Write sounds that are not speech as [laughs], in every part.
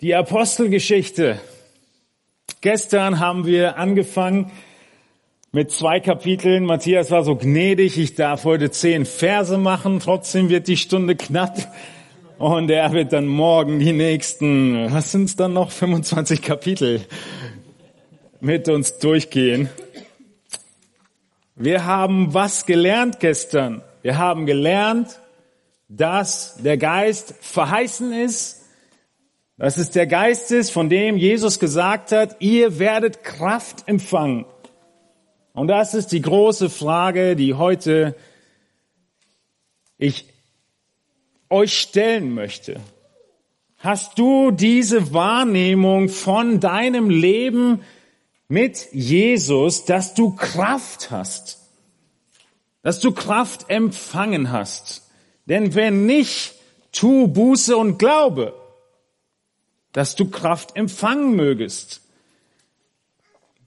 Die Apostelgeschichte. Gestern haben wir angefangen mit zwei Kapiteln. Matthias war so gnädig, ich darf heute zehn Verse machen, trotzdem wird die Stunde knapp. Und er wird dann morgen die nächsten, was sind es dann noch, 25 Kapitel mit uns durchgehen. Wir haben was gelernt gestern. Wir haben gelernt, dass der Geist verheißen ist, dass es der Geist ist, von dem Jesus gesagt hat, ihr werdet Kraft empfangen. Und das ist die große Frage, die heute ich euch stellen möchte. Hast du diese Wahrnehmung von deinem Leben mit Jesus, dass du Kraft hast? Dass du Kraft empfangen hast? Denn wenn nicht, tu Buße und Glaube, dass du Kraft empfangen mögest.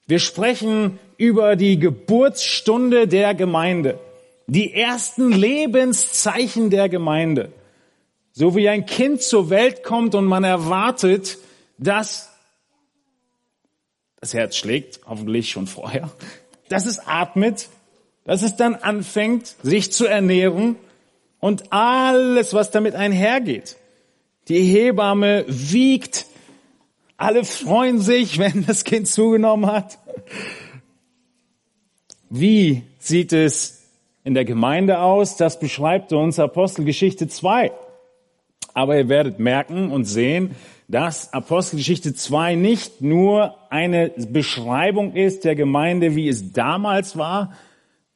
Wir sprechen über die Geburtsstunde der Gemeinde, die ersten Lebenszeichen der Gemeinde. So wie ein Kind zur Welt kommt und man erwartet, dass das Herz schlägt, hoffentlich schon vorher, dass es atmet, dass es dann anfängt, sich zu ernähren und alles, was damit einhergeht. Die Hebamme wiegt, alle freuen sich, [laughs] wenn das Kind zugenommen hat. Wie sieht es in der Gemeinde aus? Das beschreibt uns Apostelgeschichte 2. Aber ihr werdet merken und sehen, dass Apostelgeschichte 2 nicht nur eine Beschreibung ist der Gemeinde, wie es damals war,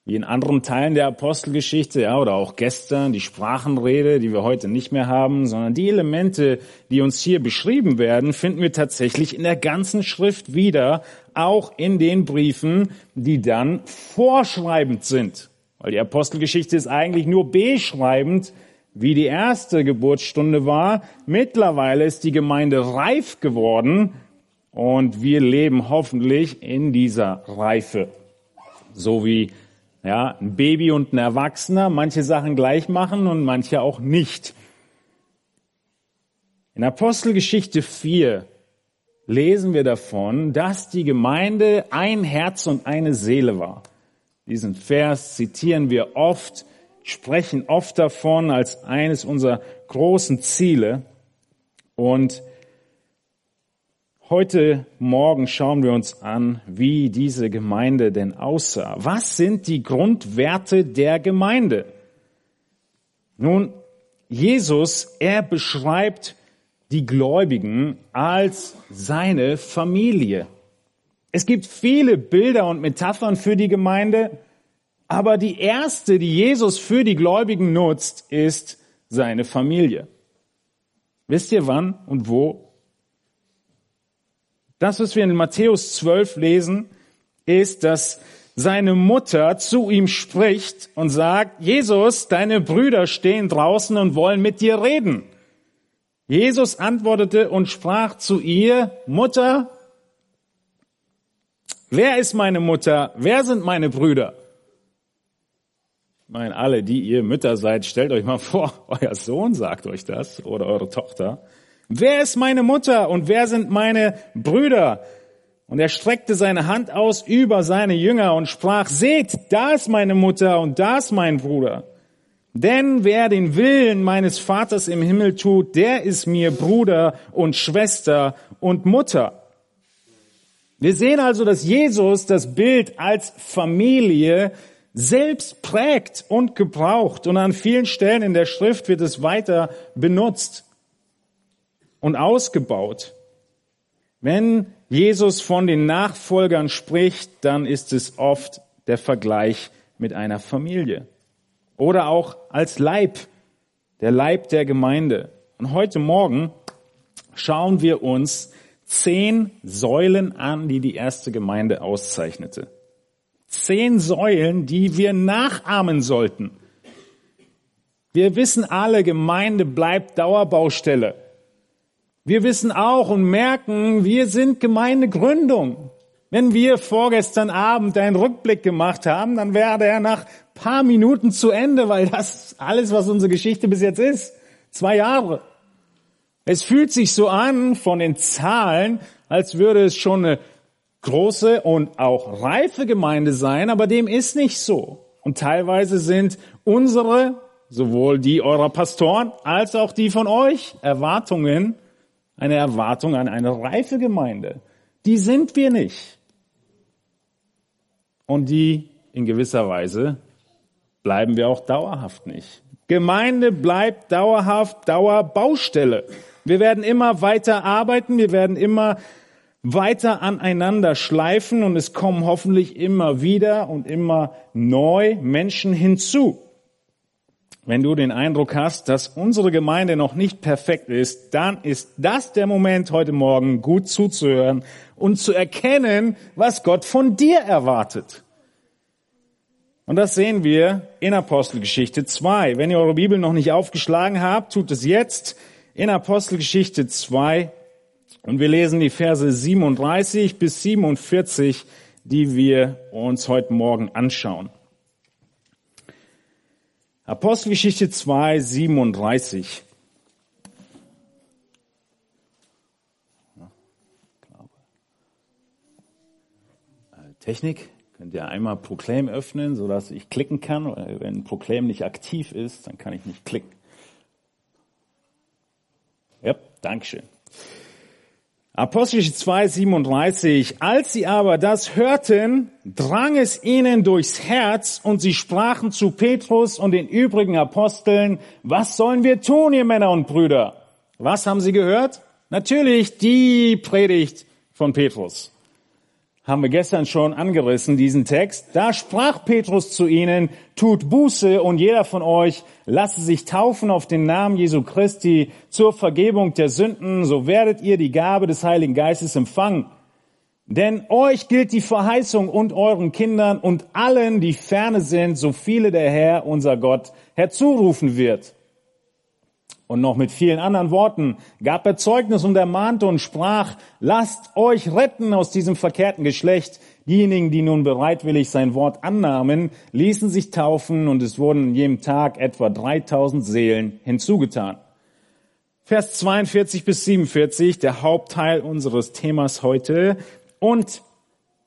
wie in anderen Teilen der Apostelgeschichte, ja, oder auch gestern die Sprachenrede, die wir heute nicht mehr haben, sondern die Elemente, die uns hier beschrieben werden, finden wir tatsächlich in der ganzen Schrift wieder, auch in den Briefen, die dann vorschreibend sind. Weil die Apostelgeschichte ist eigentlich nur beschreibend, wie die erste Geburtsstunde war. Mittlerweile ist die Gemeinde reif geworden und wir leben hoffentlich in dieser Reife. So wie ja, ein Baby und ein Erwachsener manche Sachen gleich machen und manche auch nicht. In Apostelgeschichte 4 lesen wir davon, dass die Gemeinde ein Herz und eine Seele war. Diesen Vers zitieren wir oft, sprechen oft davon als eines unserer großen Ziele. Und Heute Morgen schauen wir uns an, wie diese Gemeinde denn aussah. Was sind die Grundwerte der Gemeinde? Nun, Jesus, er beschreibt die Gläubigen als seine Familie. Es gibt viele Bilder und Metaphern für die Gemeinde, aber die erste, die Jesus für die Gläubigen nutzt, ist seine Familie. Wisst ihr wann und wo das, was wir in Matthäus 12 lesen, ist, dass seine Mutter zu ihm spricht und sagt, Jesus, deine Brüder stehen draußen und wollen mit dir reden. Jesus antwortete und sprach zu ihr, Mutter, wer ist meine Mutter? Wer sind meine Brüder? Ich meine, alle, die ihr Mütter seid, stellt euch mal [laughs] vor, euer Sohn sagt euch das oder eure Tochter. Wer ist meine Mutter und wer sind meine Brüder? Und er streckte seine Hand aus über seine Jünger und sprach, seht, da ist meine Mutter und da ist mein Bruder. Denn wer den Willen meines Vaters im Himmel tut, der ist mir Bruder und Schwester und Mutter. Wir sehen also, dass Jesus das Bild als Familie selbst prägt und gebraucht. Und an vielen Stellen in der Schrift wird es weiter benutzt und ausgebaut. Wenn Jesus von den Nachfolgern spricht, dann ist es oft der Vergleich mit einer Familie oder auch als Leib, der Leib der Gemeinde. Und heute Morgen schauen wir uns zehn Säulen an, die die erste Gemeinde auszeichnete. Zehn Säulen, die wir nachahmen sollten. Wir wissen alle, Gemeinde bleibt Dauerbaustelle. Wir wissen auch und merken, wir sind Gemeindegründung. Wenn wir vorgestern Abend einen Rückblick gemacht haben, dann wäre er nach paar Minuten zu Ende, weil das alles, was unsere Geschichte bis jetzt ist. Zwei Jahre. Es fühlt sich so an von den Zahlen, als würde es schon eine große und auch reife Gemeinde sein, aber dem ist nicht so. Und teilweise sind unsere, sowohl die eurer Pastoren als auch die von euch, Erwartungen, eine Erwartung an eine reife Gemeinde. Die sind wir nicht. Und die in gewisser Weise bleiben wir auch dauerhaft nicht. Gemeinde bleibt dauerhaft Dauerbaustelle. Wir werden immer weiter arbeiten, wir werden immer weiter aneinander schleifen und es kommen hoffentlich immer wieder und immer neu Menschen hinzu. Wenn du den Eindruck hast, dass unsere Gemeinde noch nicht perfekt ist, dann ist das der Moment heute Morgen gut zuzuhören und zu erkennen, was Gott von dir erwartet. Und das sehen wir in Apostelgeschichte 2. Wenn ihr eure Bibel noch nicht aufgeschlagen habt, tut es jetzt in Apostelgeschichte 2. Und wir lesen die Verse 37 bis 47, die wir uns heute Morgen anschauen. Apostelgeschichte 2, 37. Technik. Könnt ihr einmal Proclaim öffnen, sodass ich klicken kann. Wenn Proclaim nicht aktiv ist, dann kann ich nicht klicken. Ja, Dankeschön. Apostelgeschichte 2, 37. Als sie aber das hörten, drang es ihnen durchs Herz und sie sprachen zu Petrus und den übrigen Aposteln, was sollen wir tun, ihr Männer und Brüder? Was haben sie gehört? Natürlich die Predigt von Petrus haben wir gestern schon angerissen, diesen Text. Da sprach Petrus zu ihnen, tut Buße und jeder von euch lasse sich taufen auf den Namen Jesu Christi zur Vergebung der Sünden, so werdet ihr die Gabe des Heiligen Geistes empfangen. Denn euch gilt die Verheißung und euren Kindern und allen, die ferne sind, so viele der Herr, unser Gott, herzurufen wird. Und noch mit vielen anderen Worten gab er Zeugnis und ermahnte und sprach, lasst euch retten aus diesem verkehrten Geschlecht. Diejenigen, die nun bereitwillig sein Wort annahmen, ließen sich taufen und es wurden in jedem Tag etwa 3000 Seelen hinzugetan. Vers 42 bis 47, der Hauptteil unseres Themas heute. Und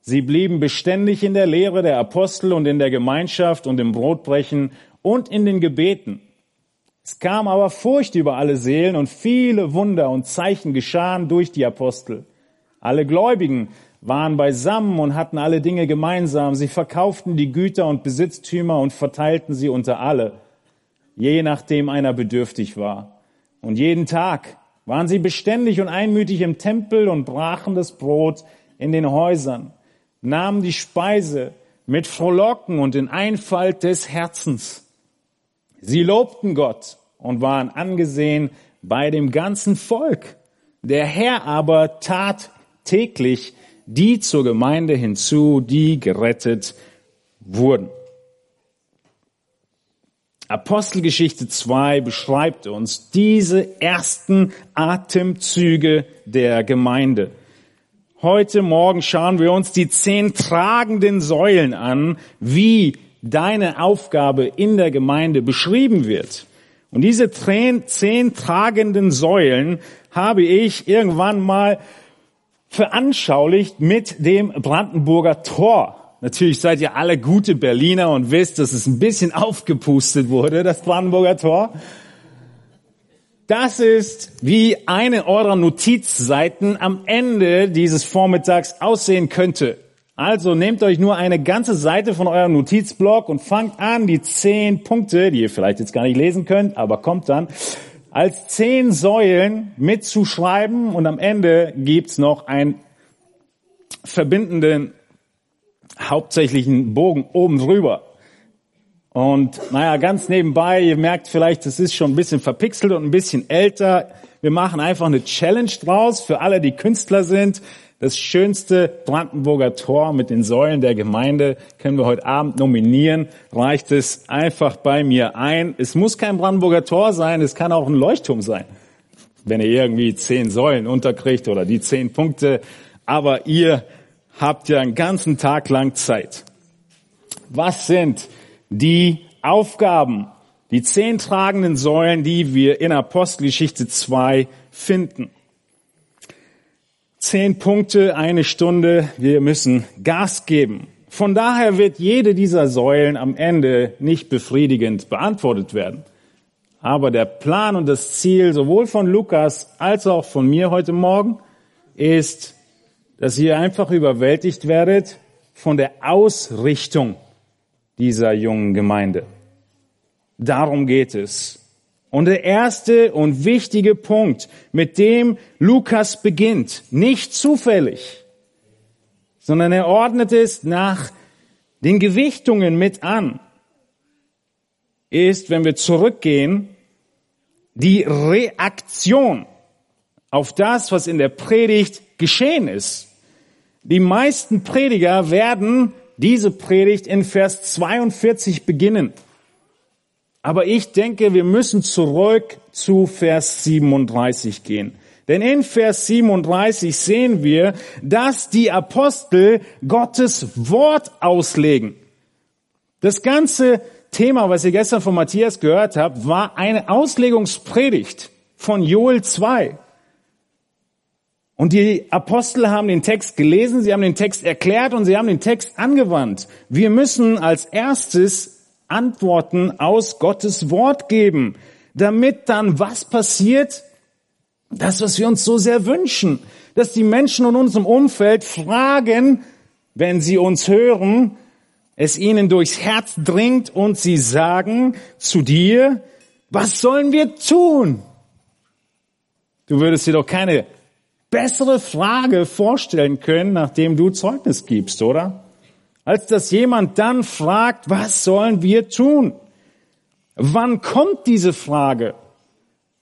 sie blieben beständig in der Lehre der Apostel und in der Gemeinschaft und im Brotbrechen und in den Gebeten. Es kam aber Furcht über alle Seelen und viele Wunder und Zeichen geschahen durch die Apostel. Alle Gläubigen waren beisammen und hatten alle Dinge gemeinsam. Sie verkauften die Güter und Besitztümer und verteilten sie unter alle, je nachdem einer bedürftig war. Und jeden Tag waren sie beständig und einmütig im Tempel und brachen das Brot in den Häusern, nahmen die Speise mit Frohlocken und in Einfalt des Herzens Sie lobten Gott und waren angesehen bei dem ganzen Volk. Der Herr aber tat täglich die zur Gemeinde hinzu, die gerettet wurden. Apostelgeschichte 2 beschreibt uns diese ersten Atemzüge der Gemeinde. Heute Morgen schauen wir uns die zehn tragenden Säulen an, wie deine Aufgabe in der Gemeinde beschrieben wird. Und diese zehn tragenden Säulen habe ich irgendwann mal veranschaulicht mit dem Brandenburger Tor. Natürlich seid ihr alle gute Berliner und wisst, dass es ein bisschen [laughs] aufgepustet wurde, das Brandenburger Tor. Das ist, wie eine eurer Notizseiten am Ende dieses Vormittags aussehen könnte. Also nehmt euch nur eine ganze Seite von eurem Notizblock und fangt an, die zehn Punkte, die ihr vielleicht jetzt gar nicht lesen könnt, aber kommt dann, als zehn Säulen mitzuschreiben und am Ende gibt's noch einen verbindenden hauptsächlichen Bogen oben drüber. Und naja, ganz nebenbei, ihr merkt vielleicht, es ist schon ein bisschen verpixelt und ein bisschen älter. Wir machen einfach eine Challenge draus für alle, die Künstler sind. Das schönste Brandenburger Tor mit den Säulen der Gemeinde können wir heute Abend nominieren. Reicht es einfach bei mir ein. Es muss kein Brandenburger Tor sein, es kann auch ein Leuchtturm sein. Wenn ihr irgendwie zehn Säulen unterkriegt oder die zehn Punkte. Aber ihr habt ja einen ganzen Tag lang Zeit. Was sind die Aufgaben Die zehn tragenden Säulen, die wir in Apostelgeschichte 2 finden. Zehn Punkte, eine Stunde. Wir müssen Gas geben. Von daher wird jede dieser Säulen am Ende nicht befriedigend beantwortet werden. Aber der Plan und das Ziel sowohl von Lukas als auch von mir heute Morgen ist, dass ihr einfach überwältigt werdet von der Ausrichtung dieser jungen Gemeinde. Darum geht es. Und der erste und wichtige Punkt, mit dem Lukas beginnt, nicht zufällig, sondern er ordnet es nach den Gewichtungen mit an, ist, wenn wir zurückgehen, die Reaktion auf das, was in der Predigt geschehen ist. Die meisten Prediger werden diese Predigt in Vers 42 beginnen. Aber ich denke, wir müssen zurück zu Vers 37 gehen. Denn in Vers 37 sehen wir, dass die Apostel Gottes Wort auslegen. Das ganze Thema, was ihr gestern von Matthias gehört habt, war eine Auslegungspredigt von Joel 2. Und die Apostel haben den Text gelesen, sie haben den Text erklärt und sie haben den Text angewandt. Wir müssen als erstes Antworten aus Gottes Wort geben, damit dann was passiert? Das, was wir uns so sehr wünschen, dass die Menschen in unserem Umfeld fragen, wenn sie uns hören, es ihnen durchs Herz dringt und sie sagen zu dir, was sollen wir tun? Du würdest dir doch keine bessere Frage vorstellen können, nachdem du Zeugnis gibst, oder? Als dass jemand dann fragt, was sollen wir tun? Wann kommt diese Frage?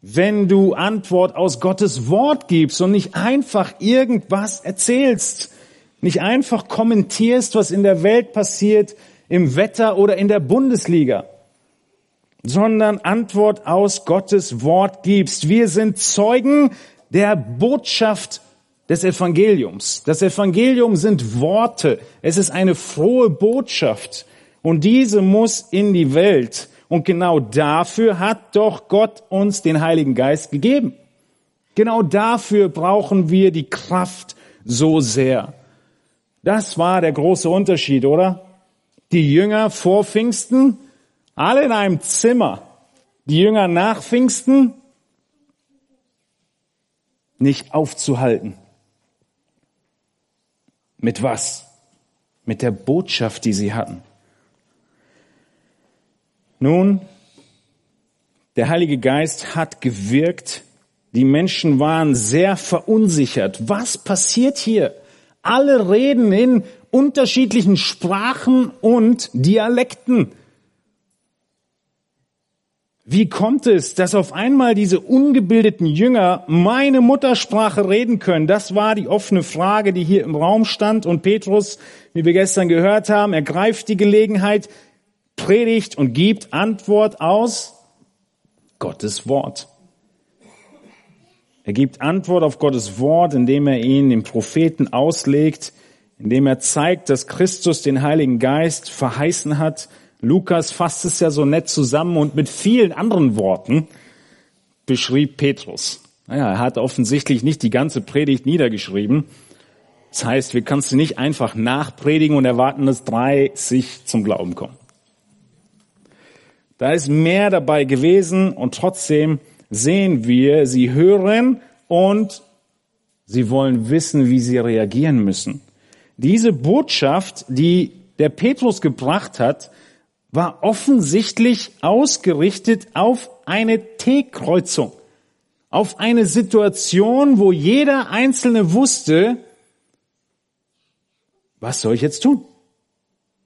Wenn du Antwort aus Gottes Wort gibst und nicht einfach irgendwas erzählst nicht einfach kommentierst, was in der Welt passiert, im Wetter oder in der Bundesliga, sondern Antwort aus Gottes Wort gibst. Wir sind Zeugen der Botschaft des Evangeliums. Das Evangelium sind Worte. Es ist eine frohe Botschaft. Und diese muss in die Welt. Und genau dafür hat doch Gott uns den Heiligen Geist gegeben. Genau dafür brauchen wir die Kraft so sehr. Das war der große Unterschied, oder? Die Jünger vor Pfingsten, alle in einem Zimmer. Die Jünger nach Pfingsten, nicht aufzuhalten. Mit was? Mit der Botschaft, die sie hatten. Nun, der Heilige Geist hat gewirkt. Die Menschen waren sehr verunsichert. Was passiert hier? Alle reden in unterschiedlichen Sprachen und Dialekten. Wie kommt es, dass auf einmal diese ungebildeten Jünger meine Muttersprache reden können? Das war die offene Frage, die hier im Raum stand. Und Petrus, wie wir gestern gehört haben, ergreift die Gelegenheit, predigt und gibt Antwort aus Gottes Wort. Er gibt Antwort auf Gottes Wort, indem er ihn dem Propheten auslegt, indem er zeigt, dass Christus den Heiligen Geist verheißen hat. Lukas fasst es ja so nett zusammen und mit vielen anderen Worten beschrieb Petrus. Naja, er hat offensichtlich nicht die ganze Predigt niedergeschrieben. Das heißt, wir kannst du nicht einfach nachpredigen und erwarten, dass 30 zum Glauben kommen. Da ist mehr dabei gewesen und trotzdem sehen wir, sie hören und sie wollen wissen, wie sie reagieren müssen. Diese Botschaft, die der Petrus gebracht hat, war offensichtlich ausgerichtet auf eine T-Kreuzung, auf eine Situation, wo jeder Einzelne wusste, was soll ich jetzt tun?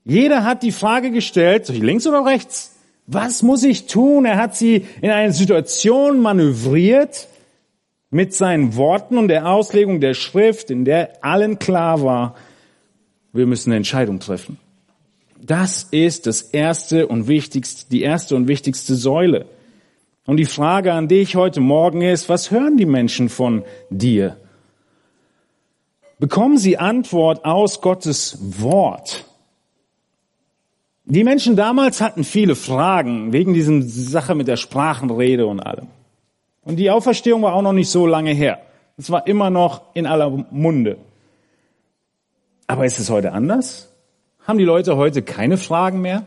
Jeder hat die Frage gestellt, soll ich links oder rechts? Was muss ich tun? Er hat sie in eine Situation manövriert mit seinen Worten und der Auslegung der Schrift, in der allen klar war, wir müssen eine Entscheidung treffen. Das ist das erste und wichtigste, die erste und wichtigste Säule. Und die Frage an dich heute Morgen ist, was hören die Menschen von dir? Bekommen sie Antwort aus Gottes Wort? Die Menschen damals hatten viele Fragen wegen diesem Sache mit der Sprachenrede und allem. Und die Auferstehung war auch noch nicht so lange her. Es war immer noch in aller Munde. Aber ist es heute anders? Haben die Leute heute keine Fragen mehr?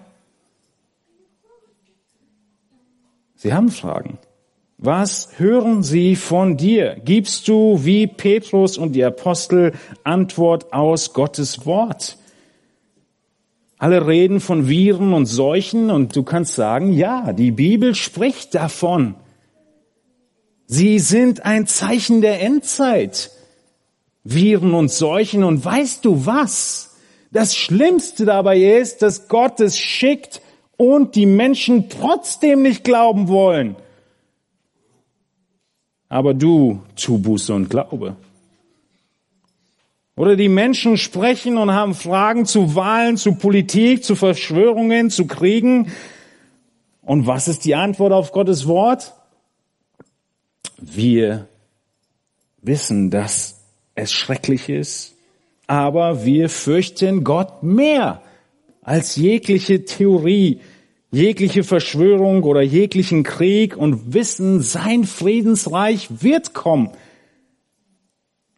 Sie haben Fragen. Was hören sie von dir? Gibst du wie Petrus und die Apostel Antwort aus Gottes Wort? Alle reden von Viren und Seuchen und du kannst sagen, ja, die Bibel spricht davon. Sie sind ein Zeichen der Endzeit. Viren und Seuchen und weißt du was? Das Schlimmste dabei ist, dass Gott es schickt und die Menschen trotzdem nicht glauben wollen. Aber du tu Buße und Glaube. Oder die Menschen sprechen und haben Fragen zu Wahlen, zu Politik, zu Verschwörungen, zu Kriegen. Und was ist die Antwort auf Gottes Wort? Wir wissen, dass es schrecklich ist, aber wir fürchten Gott mehr als jegliche Theorie, jegliche Verschwörung oder jeglichen Krieg und wissen, sein Friedensreich wird kommen.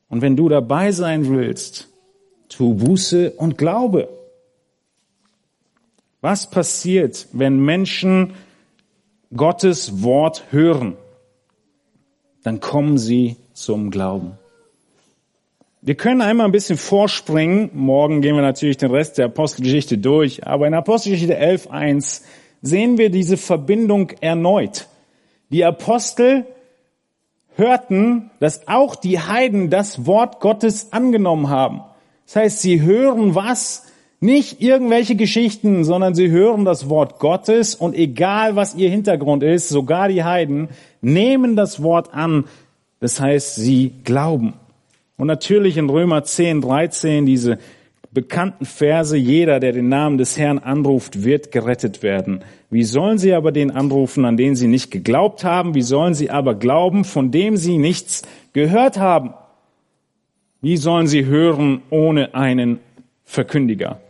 Und wenn du dabei sein willst, tu Buße und Glaube. Was passiert, wenn Menschen Gottes Wort hören? Dann kommen sie zum Glauben. Wir können einmal ein bisschen vorspringen. Morgen gehen wir natürlich den Rest der Apostelgeschichte durch. Aber in Apostelgeschichte 11.1 sehen wir diese Verbindung erneut. Die Apostel hörten, dass auch die Heiden das Wort Gottes angenommen haben. Das heißt, sie hören was? Nicht irgendwelche Geschichten, sondern sie hören das Wort Gottes und egal was ihr Hintergrund ist, sogar die Heiden nehmen das Wort an. Das heißt, sie glauben. Und natürlich in Römer 10, 13 diese bekannten Verse, jeder, der den Namen des Herrn anruft, wird gerettet werden. Wie sollen sie aber den anrufen, an den sie nicht geglaubt haben? Wie sollen sie aber glauben, von dem sie nichts gehört haben? Wie sollen sie hören ohne einen Verkündiger?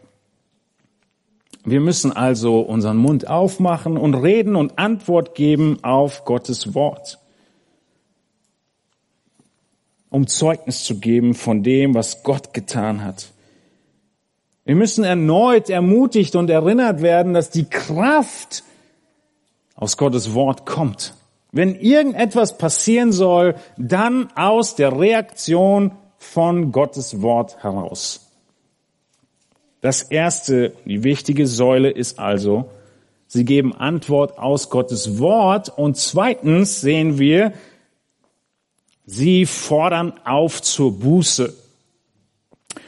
Wir müssen also unseren Mund aufmachen und reden und Antwort geben auf Gottes Wort, um Zeugnis zu geben von dem, was Gott getan hat. Wir müssen erneut ermutigt und erinnert werden, dass die Kraft aus Gottes Wort kommt. Wenn irgendetwas passieren soll, dann aus der Reaktion von Gottes Wort heraus. Das erste, die wichtige Säule ist also, sie geben Antwort aus Gottes Wort und zweitens sehen wir, sie fordern auf zur Buße.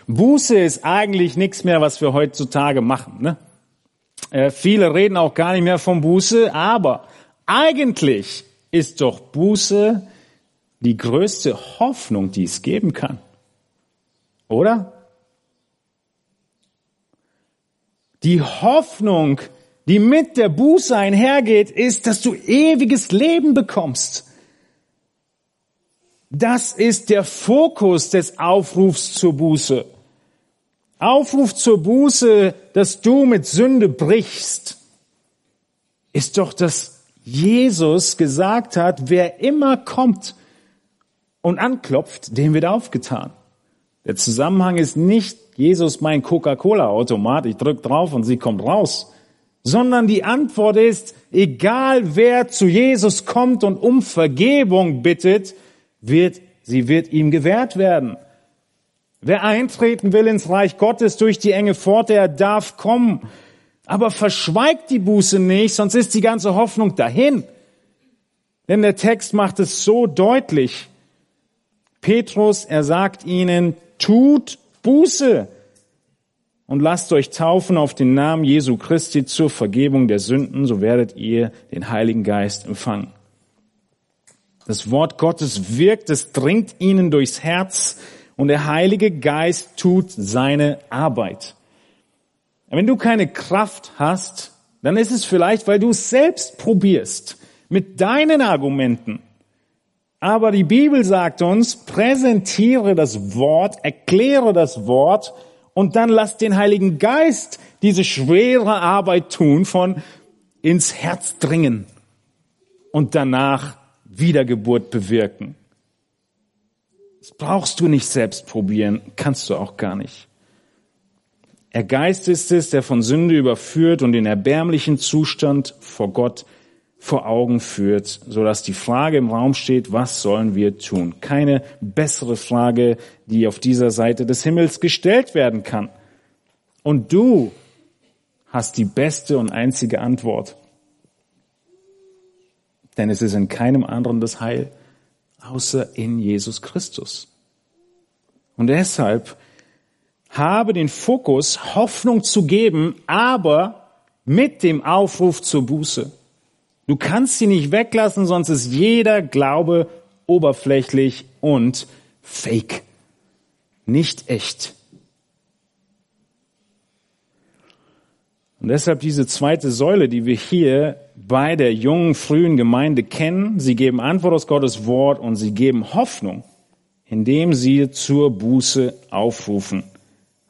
Buße ist eigentlich nichts mehr, was wir heutzutage machen. Ne? Äh, viele reden auch gar nicht mehr von Buße, aber eigentlich ist doch Buße die größte Hoffnung, die es geben kann. Oder? Die Hoffnung, die mit der Buße einhergeht, ist, dass du ewiges Leben bekommst. Das ist der Fokus des Aufrufs zur Buße. Aufruf zur Buße, dass du mit Sünde brichst, ist doch, dass Jesus gesagt hat, wer immer kommt und anklopft, dem wird aufgetan. Der Zusammenhang ist nicht, Jesus mein Coca-Cola-Automat, ich drück drauf und sie kommt raus, sondern die Antwort ist, egal wer zu Jesus kommt und um Vergebung bittet, wird, sie wird ihm gewährt werden. Wer eintreten will ins Reich Gottes durch die enge Pforte, er darf kommen. Aber verschweigt die Buße nicht, sonst ist die ganze Hoffnung dahin. Denn der Text macht es so deutlich. Petrus, er sagt ihnen, tut Buße und lasst euch taufen auf den Namen Jesu Christi zur Vergebung der Sünden, so werdet ihr den Heiligen Geist empfangen. Das Wort Gottes wirkt, es dringt ihnen durchs Herz, und der Heilige Geist tut seine Arbeit. Wenn du keine Kraft hast, dann ist es vielleicht, weil du es selbst probierst mit deinen Argumenten. Aber die Bibel sagt uns, präsentiere das Wort, erkläre das Wort Und dann lass den Heiligen Geist diese schwere Arbeit tun von ins Herz dringen und danach Wiedergeburt bewirken. Das brauchst du nicht selbst probieren, kannst du auch gar nicht. Er Geist ist es, der von Sünde überführt und den erbärmlichen Zustand vor Gott vor Augen führt, so dass die Frage im Raum steht, was sollen wir tun? Keine bessere Frage, die auf dieser Seite des Himmels gestellt werden kann. Und du hast die beste und einzige Antwort. Denn es ist in keinem anderen das Heil, außer in Jesus Christus. Und deshalb habe den Fokus, Hoffnung zu geben, aber mit dem Aufruf zur Buße. Du kannst sie nicht weglassen, sonst ist jeder Glaube oberflächlich und fake. Nicht echt. Und deshalb diese zweite Säule, die wir hier bei der jungen, frühen Gemeinde kennen. Sie geben Antwort aus Gottes Wort und sie geben Hoffnung, indem sie zur Buße aufrufen.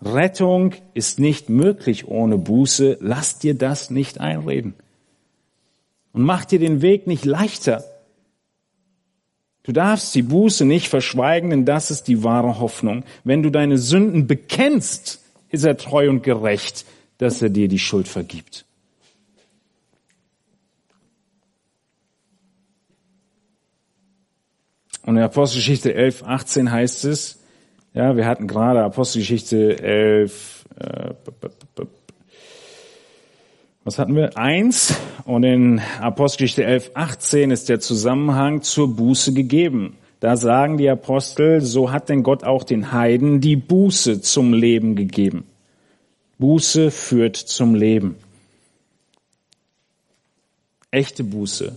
Rettung ist nicht möglich ohne Buße. Lass dir das nicht einreden und mach dir den Weg nicht leichter. Du darfst die Buße nicht verschweigen, denn das ist die wahre Hoffnung. Wenn du deine Sünden bekennst, ist er treu und gerecht, dass er dir die Schuld vergibt. Und in Apostelgeschichte 11, 18 heißt es, ja, wir hatten gerade Apostelgeschichte 11, äh, was hatten wir? Eins. Und in Apostelgeschichte 11, 18 ist der Zusammenhang zur Buße gegeben. Da sagen die Apostel, so hat denn Gott auch den Heiden die Buße zum Leben gegeben. Buße führt zum Leben. Echte Buße.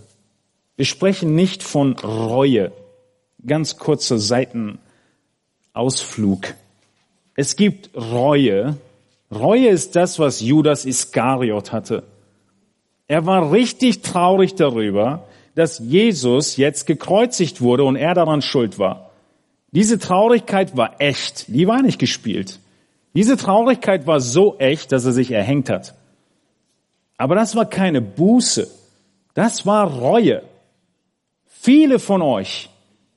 Wir sprechen nicht von Reue. Ganz kurzer Seitenausflug. Es gibt Reue, Reue ist das, was Judas Iskariot hatte. Er war richtig traurig darüber, dass Jesus jetzt gekreuzigt wurde und er daran schuld war. Diese Traurigkeit war echt, die war nicht gespielt. Diese Traurigkeit war so echt, dass er sich erhängt hat. Aber das war keine Buße, das war Reue. Viele von euch,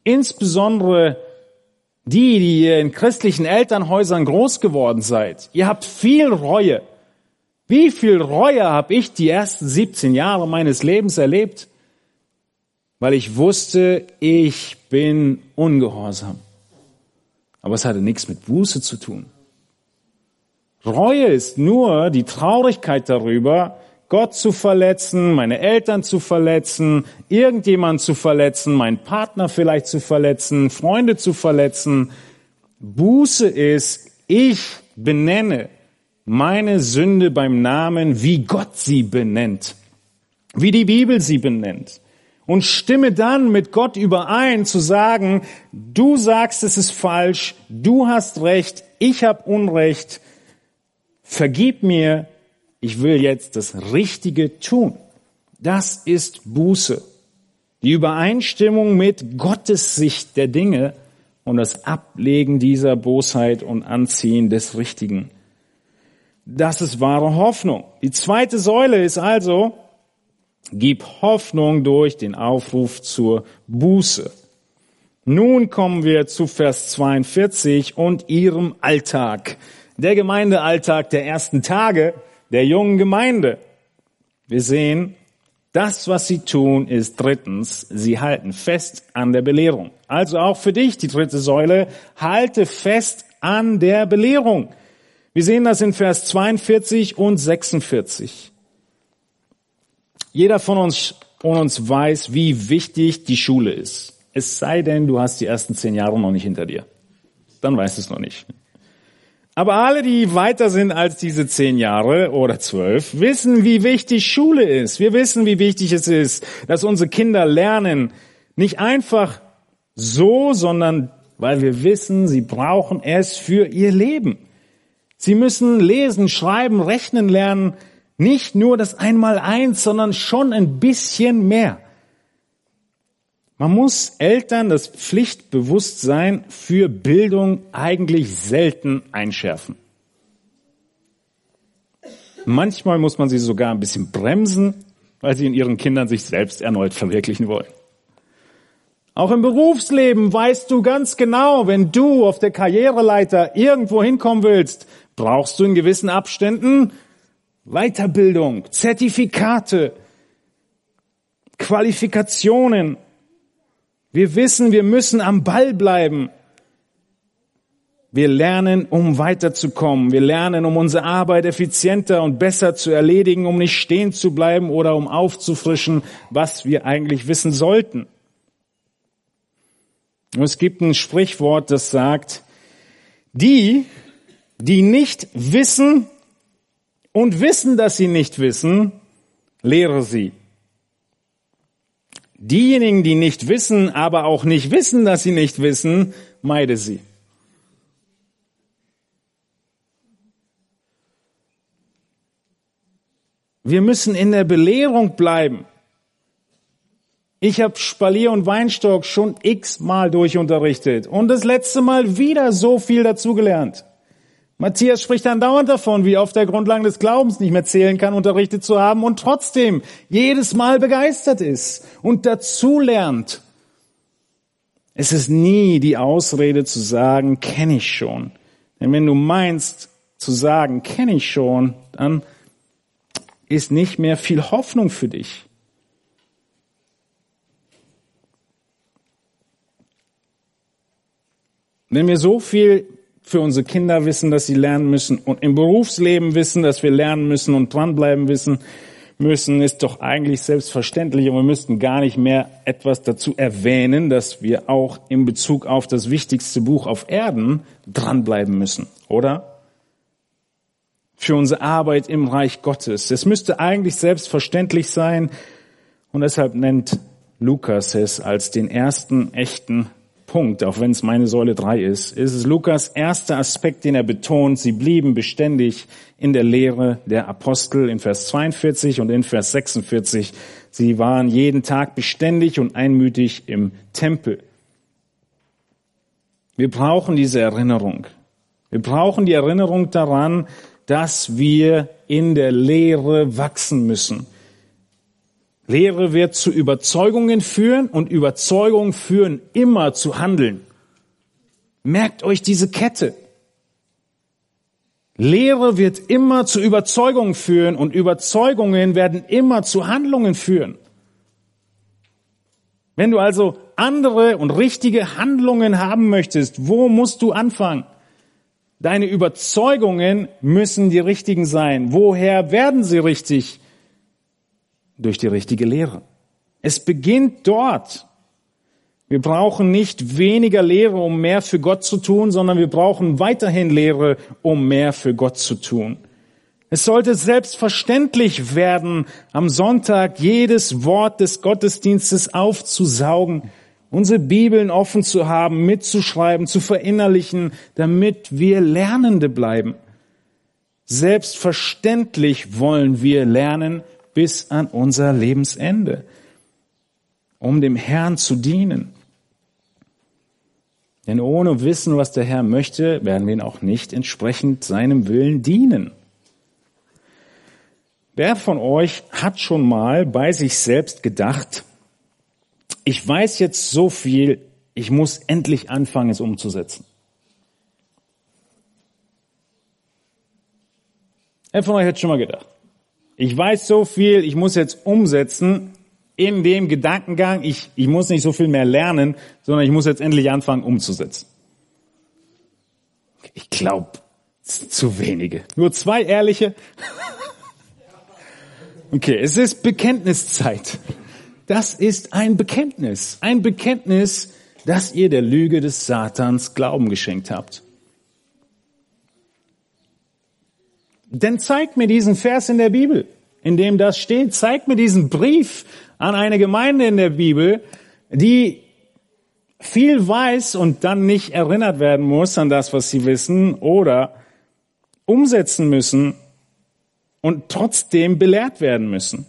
insbesondere die, die ihr in christlichen Elternhäusern groß geworden seid, ihr habt viel Reue. Wie viel Reue habe ich die ersten 17 Jahre meines Lebens erlebt? Weil ich wusste, ich bin ungehorsam. Aber es hatte nichts mit Buße zu tun. Reue ist nur die Traurigkeit darüber, Gott zu verletzen, meine Eltern zu verletzen, irgendjemand zu verletzen, meinen Partner vielleicht zu verletzen, Freunde zu verletzen. Buße ist, ich benenne meine Sünde beim Namen, wie Gott sie benennt, wie die Bibel sie benennt. Und stimme dann mit Gott überein zu sagen, du sagst, es ist falsch, du hast recht, ich habe Unrecht, vergib mir, ich will jetzt das Richtige tun. Das ist Buße. Die Übereinstimmung mit Gottes Sicht der Dinge und das Ablegen dieser Bosheit und Anziehen des Richtigen. Das ist wahre Hoffnung. Die zweite Säule ist also, gib Hoffnung durch den Aufruf zur Buße. Nun kommen wir zu Vers 42 und ihrem Alltag. Der Gemeindealltag der ersten Tage der jungen Gemeinde. Wir sehen, das, was sie tun, ist drittens, sie halten fest an der Belehrung. Also auch für dich die dritte Säule, halte fest an der Belehrung. Wir sehen das in Vers 42 und 46. Jeder von uns, von uns weiß, wie wichtig die Schule ist. Es sei denn, du hast die ersten zehn Jahre noch nicht hinter dir. Dann weißt du es noch nicht. Aber alle, die weiter sind als diese zehn Jahre oder zwölf, wissen, wie wichtig Schule ist. Wir wissen, wie wichtig es ist, dass unsere Kinder lernen. Nicht einfach so, sondern weil wir wissen, sie brauchen es für ihr Leben. Sie müssen lesen, schreiben, rechnen lernen. Nicht nur das Einmaleins, sondern schon ein bisschen mehr. Man muss Eltern das Pflichtbewusstsein für Bildung eigentlich selten einschärfen. Manchmal muss man sie sogar ein bisschen bremsen, weil sie in ihren Kindern sich selbst erneut verwirklichen wollen. Auch im Berufsleben weißt du ganz genau, wenn du auf der Karriereleiter irgendwo hinkommen willst, brauchst du in gewissen Abständen Weiterbildung, Zertifikate, Qualifikationen. Wir wissen, wir müssen am Ball bleiben. Wir lernen, um weiterzukommen. Wir lernen, um unsere Arbeit effizienter und besser zu erledigen, um nicht stehen zu bleiben oder um aufzufrischen, was wir eigentlich wissen sollten. Es gibt ein Sprichwort, das sagt, die, die nicht wissen und wissen, dass sie nicht wissen, lehre sie. Diejenigen, die nicht wissen, aber auch nicht wissen, dass sie nicht wissen, meide sie. Wir müssen in der Belehrung bleiben. Ich habe Spalier und Weinstock schon x-mal durchunterrichtet und das letzte Mal wieder so viel dazugelernt. Matthias spricht dann dauernd davon, wie auf der Grundlage des Glaubens nicht mehr zählen kann, unterrichtet zu haben und trotzdem jedes Mal begeistert ist und dazulernt. Es ist nie die Ausrede zu sagen, kenne ich schon. Denn wenn du meinst zu sagen, kenne ich schon, dann ist nicht mehr viel Hoffnung für dich. Wenn wir so viel für unsere Kinder wissen, dass sie lernen müssen und im Berufsleben wissen, dass wir lernen müssen und dranbleiben wissen müssen, ist doch eigentlich selbstverständlich und wir müssten gar nicht mehr etwas dazu erwähnen, dass wir auch in Bezug auf das wichtigste Buch auf Erden dranbleiben müssen, oder? für unsere Arbeit im Reich Gottes. Es müsste eigentlich selbstverständlich sein und deshalb nennt Lukas es als den ersten echten Punkt, auch wenn es meine Säule drei ist, ist es Lukas erster Aspekt, den er betont. Sie blieben beständig in der Lehre der Apostel in Vers 42 und in Vers 46. Sie waren jeden Tag beständig und einmütig im Tempel. Wir brauchen diese Erinnerung. Wir brauchen die Erinnerung daran, dass wir in der Lehre wachsen müssen. Lehre wird zu Überzeugungen führen und Überzeugungen führen immer zu Handeln. Merkt euch diese Kette. Lehre wird immer zu Überzeugungen führen und Überzeugungen werden immer zu Handlungen führen. Wenn du also andere und richtige Handlungen haben möchtest, wo musst du anfangen? Deine Überzeugungen müssen die richtigen sein. Woher werden sie richtig? Durch die richtige Lehre. Es beginnt dort. Wir brauchen nicht weniger Lehre, um mehr für Gott zu tun, sondern wir brauchen weiterhin Lehre, um mehr für Gott zu tun. Es sollte selbstverständlich werden, am Sonntag jedes Wort des Gottesdienstes aufzusaugen unsere Bibeln offen zu haben, mitzuschreiben, zu verinnerlichen, damit wir Lernende bleiben. Selbstverständlich wollen wir lernen bis an unser Lebensende, um dem Herrn zu dienen. Denn ohne Wissen, was der Herr möchte, werden wir ihn auch nicht entsprechend seinem Willen dienen. Wer von euch hat schon mal bei sich selbst gedacht, ich weiß jetzt so viel, ich muss endlich anfangen, es umzusetzen. Wer von euch hat schon mal gedacht? Ich weiß so viel, ich muss jetzt umsetzen in dem Gedankengang, ich, ich muss nicht so viel mehr lernen, sondern ich muss jetzt endlich anfangen umzusetzen. Ich glaube, zu wenige. Nur zwei ehrliche. [laughs] Okay, es ist Bekenntniszeit. Das ist ein Bekenntnis. Ein Bekenntnis, dass ihr der Lüge des Satans Glauben geschenkt habt. Denn zeigt mir diesen Vers in der Bibel, in dem das steht. Zeigt mir diesen Brief an eine Gemeinde in der Bibel, die viel weiß und dann nicht erinnert werden muss an das, was sie wissen oder umsetzen müssen und trotzdem belehrt werden müssen.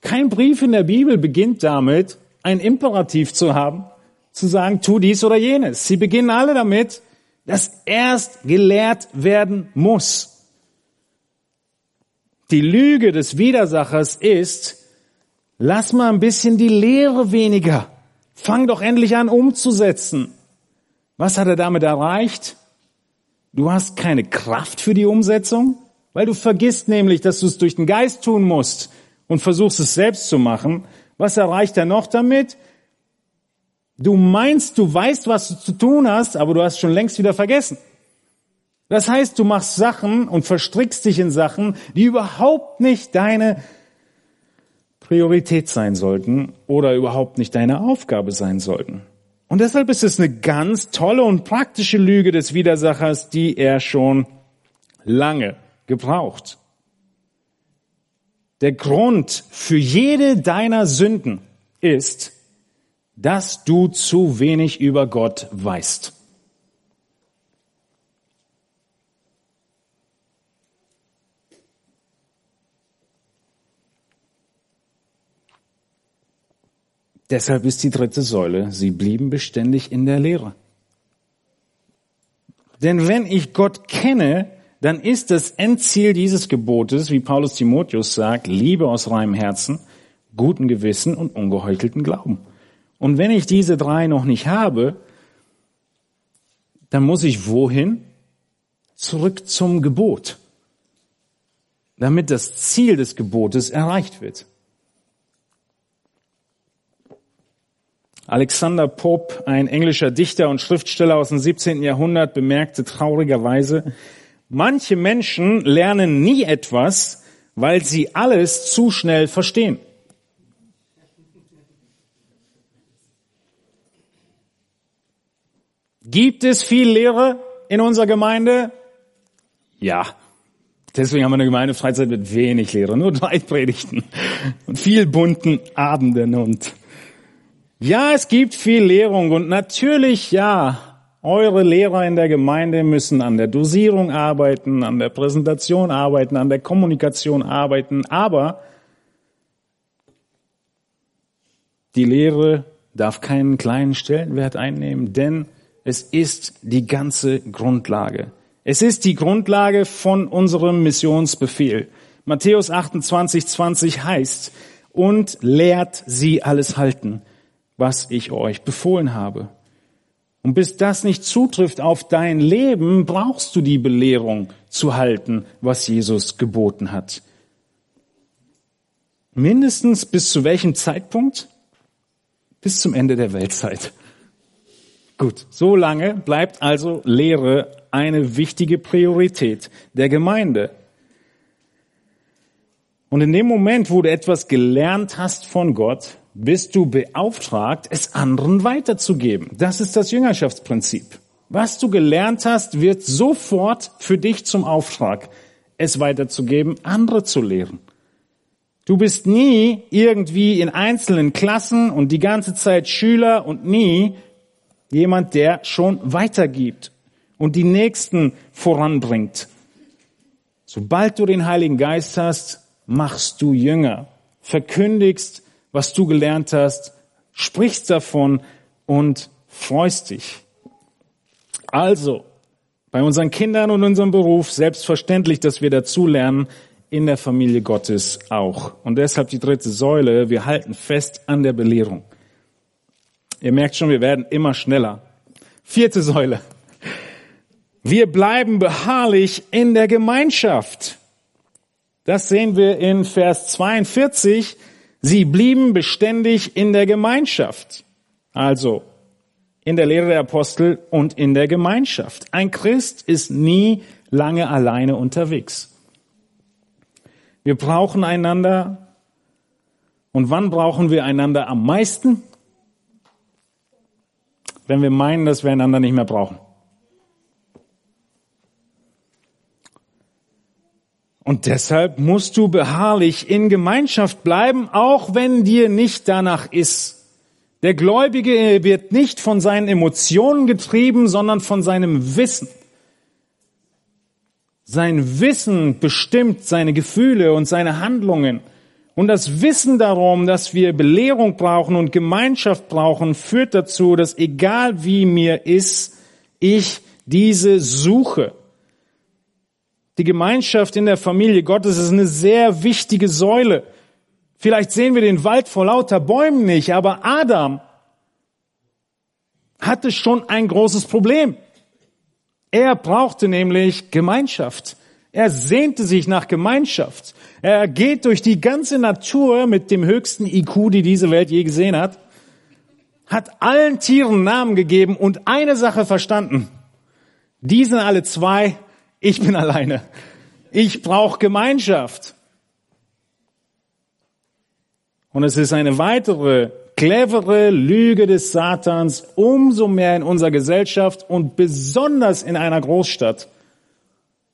Kein Brief in der Bibel beginnt damit, ein Imperativ zu haben, zu sagen, tu dies oder jenes. Sie beginnen alle damit, dass erst gelehrt werden muss. Die Lüge des Widersachers ist, lass mal ein bisschen die Lehre weniger. Fang doch endlich an umzusetzen. Was hat er damit erreicht? Du hast keine Kraft für die Umsetzung, weil du vergisst nämlich, dass du es durch den Geist tun musst und versuchst es selbst zu machen. Was erreicht er noch damit? Du meinst, du weißt, was du zu tun hast, aber du hast schon längst wieder vergessen. Das heißt, du machst Sachen und verstrickst dich in Sachen, die überhaupt nicht deine Priorität sein sollten oder überhaupt nicht deine Aufgabe sein sollten. Und deshalb ist es eine ganz tolle und praktische Lüge des Widersachers, die er schon lange gebraucht. Der Grund für jede deiner Sünden ist, dass du zu wenig über Gott weißt. Deshalb ist die dritte Säule, sie blieben beständig in der Lehre. Denn wenn ich Gott kenne, dann ist das Endziel dieses Gebotes, wie Paulus Timotheus sagt, Liebe aus reinem Herzen, guten Gewissen und ungeheuchelten Glauben. Und wenn ich diese drei noch nicht habe, dann muss ich wohin? Zurück zum Gebot, damit das Ziel des Gebotes erreicht wird. Alexander Pope, ein englischer Dichter und Schriftsteller aus dem 17. Jahrhundert, bemerkte traurigerweise, manche Menschen lernen nie etwas, weil sie alles zu schnell verstehen. Gibt es viel Lehre in unserer Gemeinde? Ja. Deswegen haben wir eine Gemeindefreizeit mit wenig Lehre, nur drei [laughs] Predigten und viel bunten Abenden und ja, es gibt viel Lehrung und natürlich, ja, eure Lehrer in der Gemeinde müssen an der Dosierung arbeiten, an der Präsentation arbeiten, an der Kommunikation arbeiten, aber die Lehre darf keinen kleinen Stellenwert einnehmen, denn es ist die ganze Grundlage. Es ist die Grundlage von unserem Missionsbefehl. Matthäus 28, 20 heißt, und lehrt sie alles halten, was ich euch befohlen habe. Und bis das nicht zutrifft auf dein Leben, brauchst du die Belehrung zu halten, was Jesus geboten hat. Mindestens bis zu welchem Zeitpunkt? Bis zum Ende der Weltzeit. Gut, so lange bleibt also Lehre eine wichtige Priorität der Gemeinde. Und in dem Moment, wo du etwas gelernt hast von Gott, bist du beauftragt, es anderen weiterzugeben. Das ist das Jüngerschaftsprinzip. Was du gelernt hast, wird sofort für dich zum Auftrag, es weiterzugeben, andere zu lehren. Du bist nie irgendwie in einzelnen Klassen und die ganze Zeit Schüler und nie Jemand, der schon weitergibt und die Nächsten voranbringt. Sobald du den Heiligen Geist hast, machst du Jünger, verkündigst, was du gelernt hast, sprichst davon und freust dich. Also, bei unseren Kindern und unserem Beruf selbstverständlich, dass wir dazu lernen, in der Familie Gottes auch. Und deshalb die dritte Säule, wir halten fest an der Belehrung. Ihr merkt schon, wir werden immer schneller. Vierte Säule. Wir bleiben beharrlich in der Gemeinschaft. Das sehen wir in Vers 42. Sie blieben beständig in der Gemeinschaft. Also in der Lehre der Apostel und in der Gemeinschaft. Ein Christ ist nie lange alleine unterwegs. Wir brauchen einander. Und wann brauchen wir einander am meisten? wenn wir meinen, dass wir einander nicht mehr brauchen. Und deshalb musst du beharrlich in Gemeinschaft bleiben, auch wenn dir nicht danach ist. Der Gläubige wird nicht von seinen Emotionen getrieben, sondern von seinem Wissen. Sein Wissen bestimmt seine Gefühle und seine Handlungen. Und das Wissen darum, dass wir Belehrung brauchen und Gemeinschaft brauchen, führt dazu, dass egal wie mir ist, ich diese suche. Die Gemeinschaft in der Familie Gottes ist eine sehr wichtige Säule. Vielleicht sehen wir den Wald vor lauter Bäumen nicht, aber Adam hatte schon ein großes Problem. Er brauchte nämlich Gemeinschaft. Er sehnte sich nach Gemeinschaft. Er geht durch die ganze Natur mit dem höchsten IQ, die diese Welt je gesehen hat, hat allen Tieren Namen gegeben und eine Sache verstanden. Die sind alle zwei, ich bin alleine. Ich brauche Gemeinschaft. Und es ist eine weitere clevere Lüge des Satans, umso mehr in unserer Gesellschaft und besonders in einer Großstadt,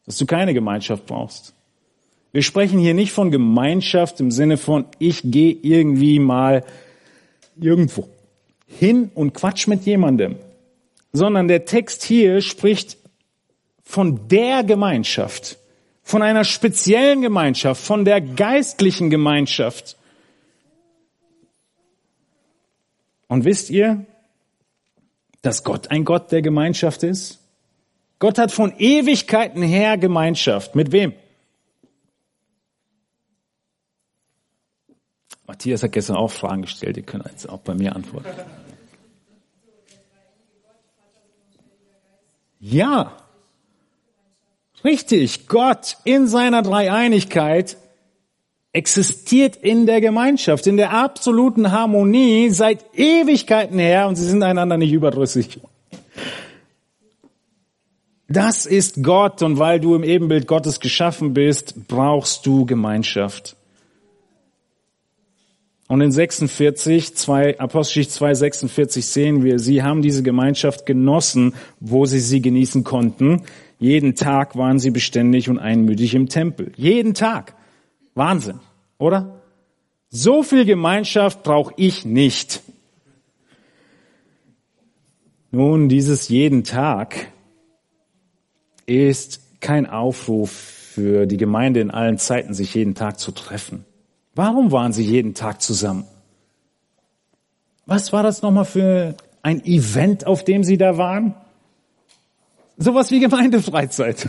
dass du keine Gemeinschaft brauchst. Wir sprechen hier nicht von Gemeinschaft im Sinne von, ich gehe irgendwie mal irgendwo hin und quatsch mit jemandem, sondern der Text hier spricht von der Gemeinschaft, von einer speziellen Gemeinschaft, von der geistlichen Gemeinschaft. Und wisst ihr, dass Gott ein Gott der Gemeinschaft ist? Gott hat von Ewigkeiten her Gemeinschaft. Mit wem? Matthias hat gestern auch Fragen gestellt, ihr könnt jetzt auch bei mir antworten. Ja, richtig. Gott in seiner Dreieinigkeit existiert in der Gemeinschaft, in der absoluten Harmonie seit Ewigkeiten her und sie sind einander nicht überdrüssig. Das ist Gott und weil du im Ebenbild Gottes geschaffen bist, brauchst du Gemeinschaft. Und in 46, 2, Apostelgeschichte 2, 46 sehen wir, sie haben diese Gemeinschaft genossen, wo sie sie genießen konnten. Jeden Tag waren sie beständig und einmütig im Tempel. Jeden Tag. Wahnsinn, oder? So viel Gemeinschaft brauche ich nicht. Nun, dieses jeden Tag ist kein Aufruf für die Gemeinde in allen Zeiten, sich jeden Tag zu treffen. Warum waren sie jeden Tag zusammen? Was war das nochmal für ein Event, auf dem sie da waren? Sowas wie Gemeindefreizeit.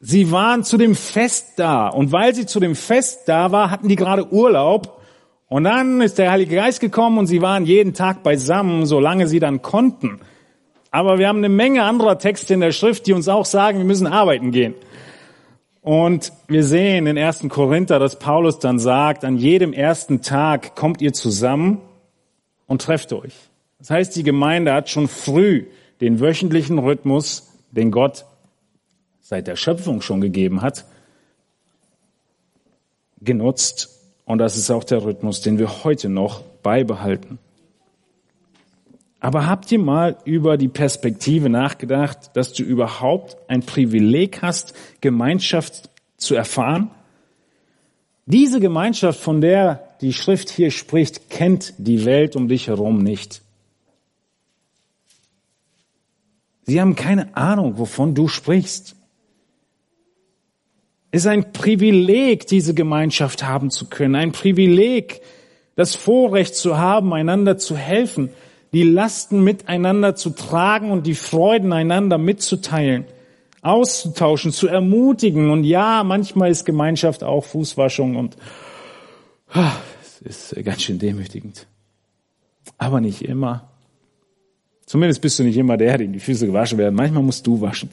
Sie waren zu dem Fest da und weil sie zu dem Fest da war, hatten die gerade Urlaub und dann ist der Heilige Geist gekommen und sie waren jeden Tag beisammen, solange sie dann konnten. Aber wir haben eine Menge anderer Texte in der Schrift, die uns auch sagen, wir müssen arbeiten gehen. Und wir sehen in 1. Korinther, dass Paulus dann sagt, an jedem ersten Tag kommt ihr zusammen und trefft euch. Das heißt, die Gemeinde hat schon früh den wöchentlichen Rhythmus, den Gott seit der Schöpfung schon gegeben hat, genutzt. Und das ist auch der Rhythmus, den wir heute noch beibehalten. Aber habt ihr mal über die Perspektive nachgedacht, dass du überhaupt ein Privileg hast, Gemeinschaft zu erfahren? Diese Gemeinschaft, von der die Schrift hier spricht, kennt die Welt um dich herum nicht. Sie haben keine Ahnung, wovon du sprichst. Es ist ein Privileg, diese Gemeinschaft haben zu können. Ein Privileg, das Vorrecht zu haben, einander zu helfen die Lasten miteinander zu tragen und die Freuden einander mitzuteilen, auszutauschen, zu ermutigen. Und ja, manchmal ist Gemeinschaft auch Fußwaschung und ah, es ist ganz schön demütigend. Aber nicht immer. Zumindest bist du nicht immer der, dem die Füße gewaschen werden. Manchmal musst du waschen.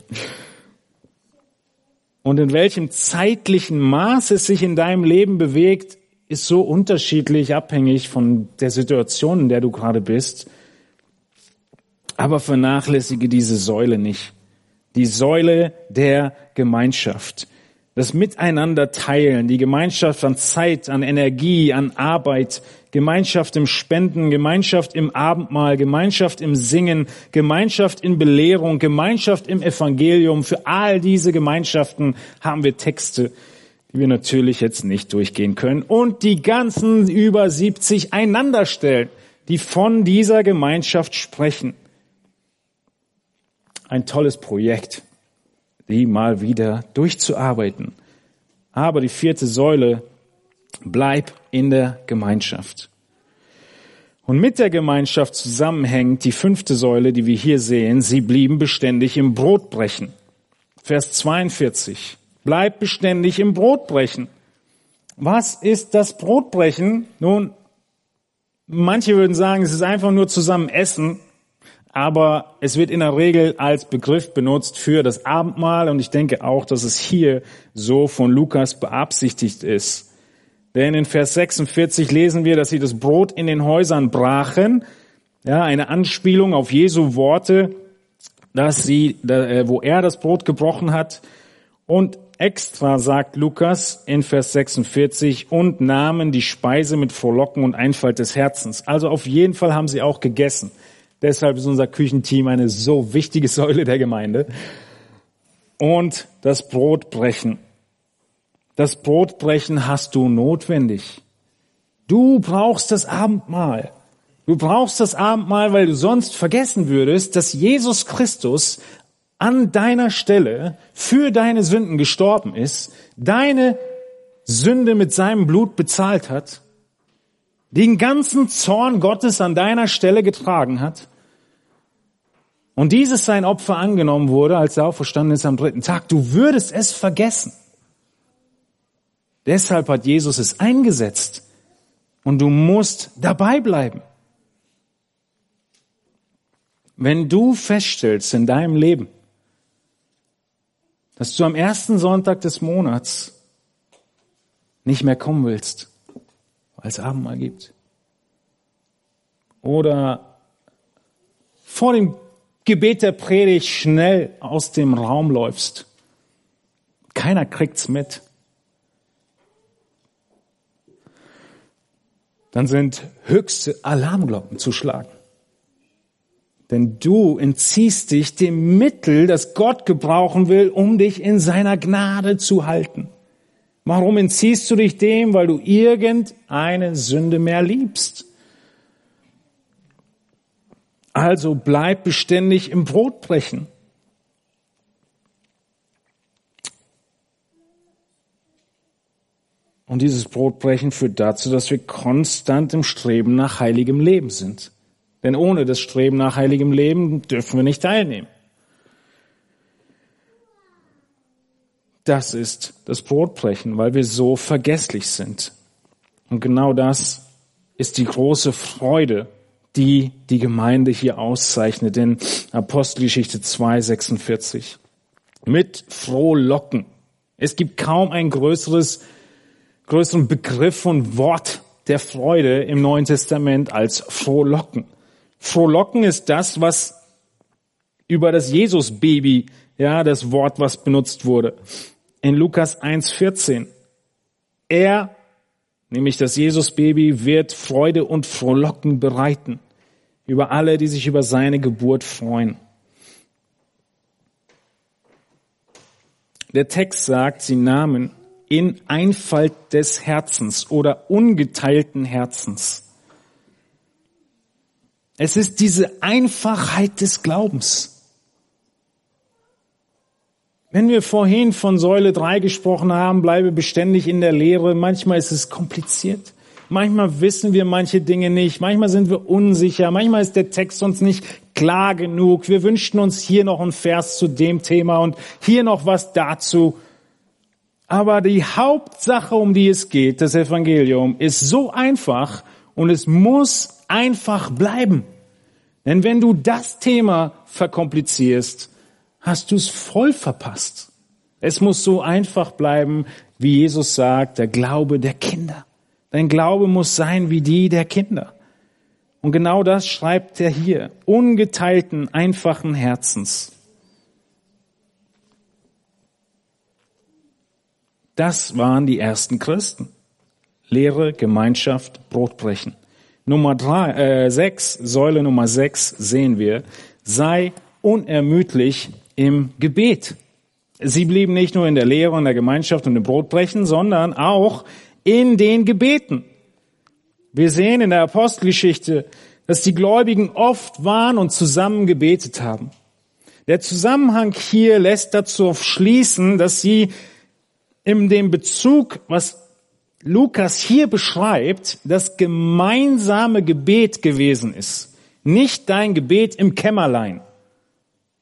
Und in welchem zeitlichen Maß es sich in deinem Leben bewegt, ist so unterschiedlich abhängig von der Situation, in der du gerade bist. Aber vernachlässige diese Säule nicht. Die Säule der Gemeinschaft. Das Miteinander teilen, die Gemeinschaft an Zeit, an Energie, an Arbeit, Gemeinschaft im Spenden, Gemeinschaft im Abendmahl, Gemeinschaft im Singen, Gemeinschaft in Belehrung, Gemeinschaft im Evangelium. Für all diese Gemeinschaften haben wir Texte, die wir natürlich jetzt nicht durchgehen können. Und die ganzen über 70 einander stellen, die von dieser Gemeinschaft sprechen ein tolles Projekt, die mal wieder durchzuarbeiten. Aber die vierte Säule, bleib in der Gemeinschaft. Und mit der Gemeinschaft zusammenhängt die fünfte Säule, die wir hier sehen. Sie blieben beständig im Brotbrechen. Vers 42. Bleibt beständig im Brotbrechen. Was ist das Brotbrechen? Nun, manche würden sagen, es ist einfach nur zusammen essen, aber es wird in der Regel als Begriff benutzt für das Abendmahl und ich denke auch, dass es hier so von Lukas beabsichtigt ist. Denn in Vers 46 lesen wir, dass sie das Brot in den Häusern brachen, ja, eine Anspielung auf Jesu Worte, dass sie, äh, wo er das Brot gebrochen hat. Und extra sagt Lukas in Vers 46 und nahmen die Speise mit Frohlocken und Einfalt des Herzens. Also auf jeden Fall haben sie auch gegessen. Deshalb ist unser Küchenteam eine so wichtige Säule der Gemeinde. Und das Brotbrechen. Das Brotbrechen hast du notwendig. Du brauchst das Abendmahl. Du brauchst das Abendmahl, weil du sonst vergessen würdest, dass Jesus Christus an deiner Stelle für deine Sünden gestorben ist, deine Sünde mit seinem Blut bezahlt hat, den ganzen Zorn Gottes an deiner Stelle getragen hat und dieses sein Opfer angenommen wurde, als er auferstanden ist am dritten Tag. Du würdest es vergessen. Deshalb hat Jesus es eingesetzt und du musst dabei bleiben. Wenn du feststellst in deinem Leben, dass du am ersten Sonntag des Monats nicht mehr kommen willst, weil es Abendmahl gibt, oder vor dem Gebet der Predigt schnell aus dem Raum läufst, keiner kriegt's mit, dann sind höchste Alarmglocken zu schlagen. Denn du entziehst dich dem Mittel, das Gott gebrauchen will, um dich in seiner Gnade zu halten. Warum entziehst du dich dem? Weil du irgendeine Sünde mehr liebst. Also bleib beständig im Brotbrechen. Und dieses Brotbrechen führt dazu, dass wir konstant im Streben nach heiligem Leben sind. Denn ohne das Streben nach heiligem Leben dürfen wir nicht teilnehmen. Das ist das Brotbrechen, weil wir so vergesslich sind. Und genau das ist die große Freude, die die Gemeinde hier auszeichnet in Apostelgeschichte 2, 46. Mit Frohlocken. Es gibt kaum ein größeres, größeren Begriff und Wort der Freude im Neuen Testament als Frohlocken. Frohlocken ist das, was über das Jesus-Baby, ja, das Wort, was benutzt wurde. In Lukas 1,14. Er, nämlich das Jesus-Baby, wird Freude und Frohlocken bereiten über alle, die sich über seine Geburt freuen. Der Text sagt, sie nahmen in Einfalt des Herzens oder ungeteilten Herzens es ist diese Einfachheit des Glaubens. Wenn wir vorhin von Säule 3 gesprochen haben, bleibe beständig in der Lehre. Manchmal ist es kompliziert. Manchmal wissen wir manche Dinge nicht. Manchmal sind wir unsicher. Manchmal ist der Text uns nicht klar genug. Wir wünschten uns hier noch einen Vers zu dem Thema und hier noch was dazu. Aber die Hauptsache, um die es geht, das Evangelium, ist so einfach und es muss einfach bleiben. Denn wenn du das Thema verkomplizierst, hast du es voll verpasst. Es muss so einfach bleiben, wie Jesus sagt, der Glaube der Kinder. Dein Glaube muss sein wie die der Kinder. Und genau das schreibt er hier. Ungeteilten, einfachen Herzens. Das waren die ersten Christen. Lehre, Gemeinschaft, Brotbrechen. Nummer drei, äh, sechs, Säule Nummer sechs sehen wir, sei unermüdlich im Gebet. Sie blieben nicht nur in der Lehre und der Gemeinschaft und im Brotbrechen, sondern auch in den Gebeten. Wir sehen in der Apostelgeschichte, dass die Gläubigen oft waren und zusammen gebetet haben. Der Zusammenhang hier lässt dazu schließen, dass sie in dem Bezug, was Lukas hier beschreibt, das gemeinsame Gebet gewesen ist. Nicht dein Gebet im Kämmerlein.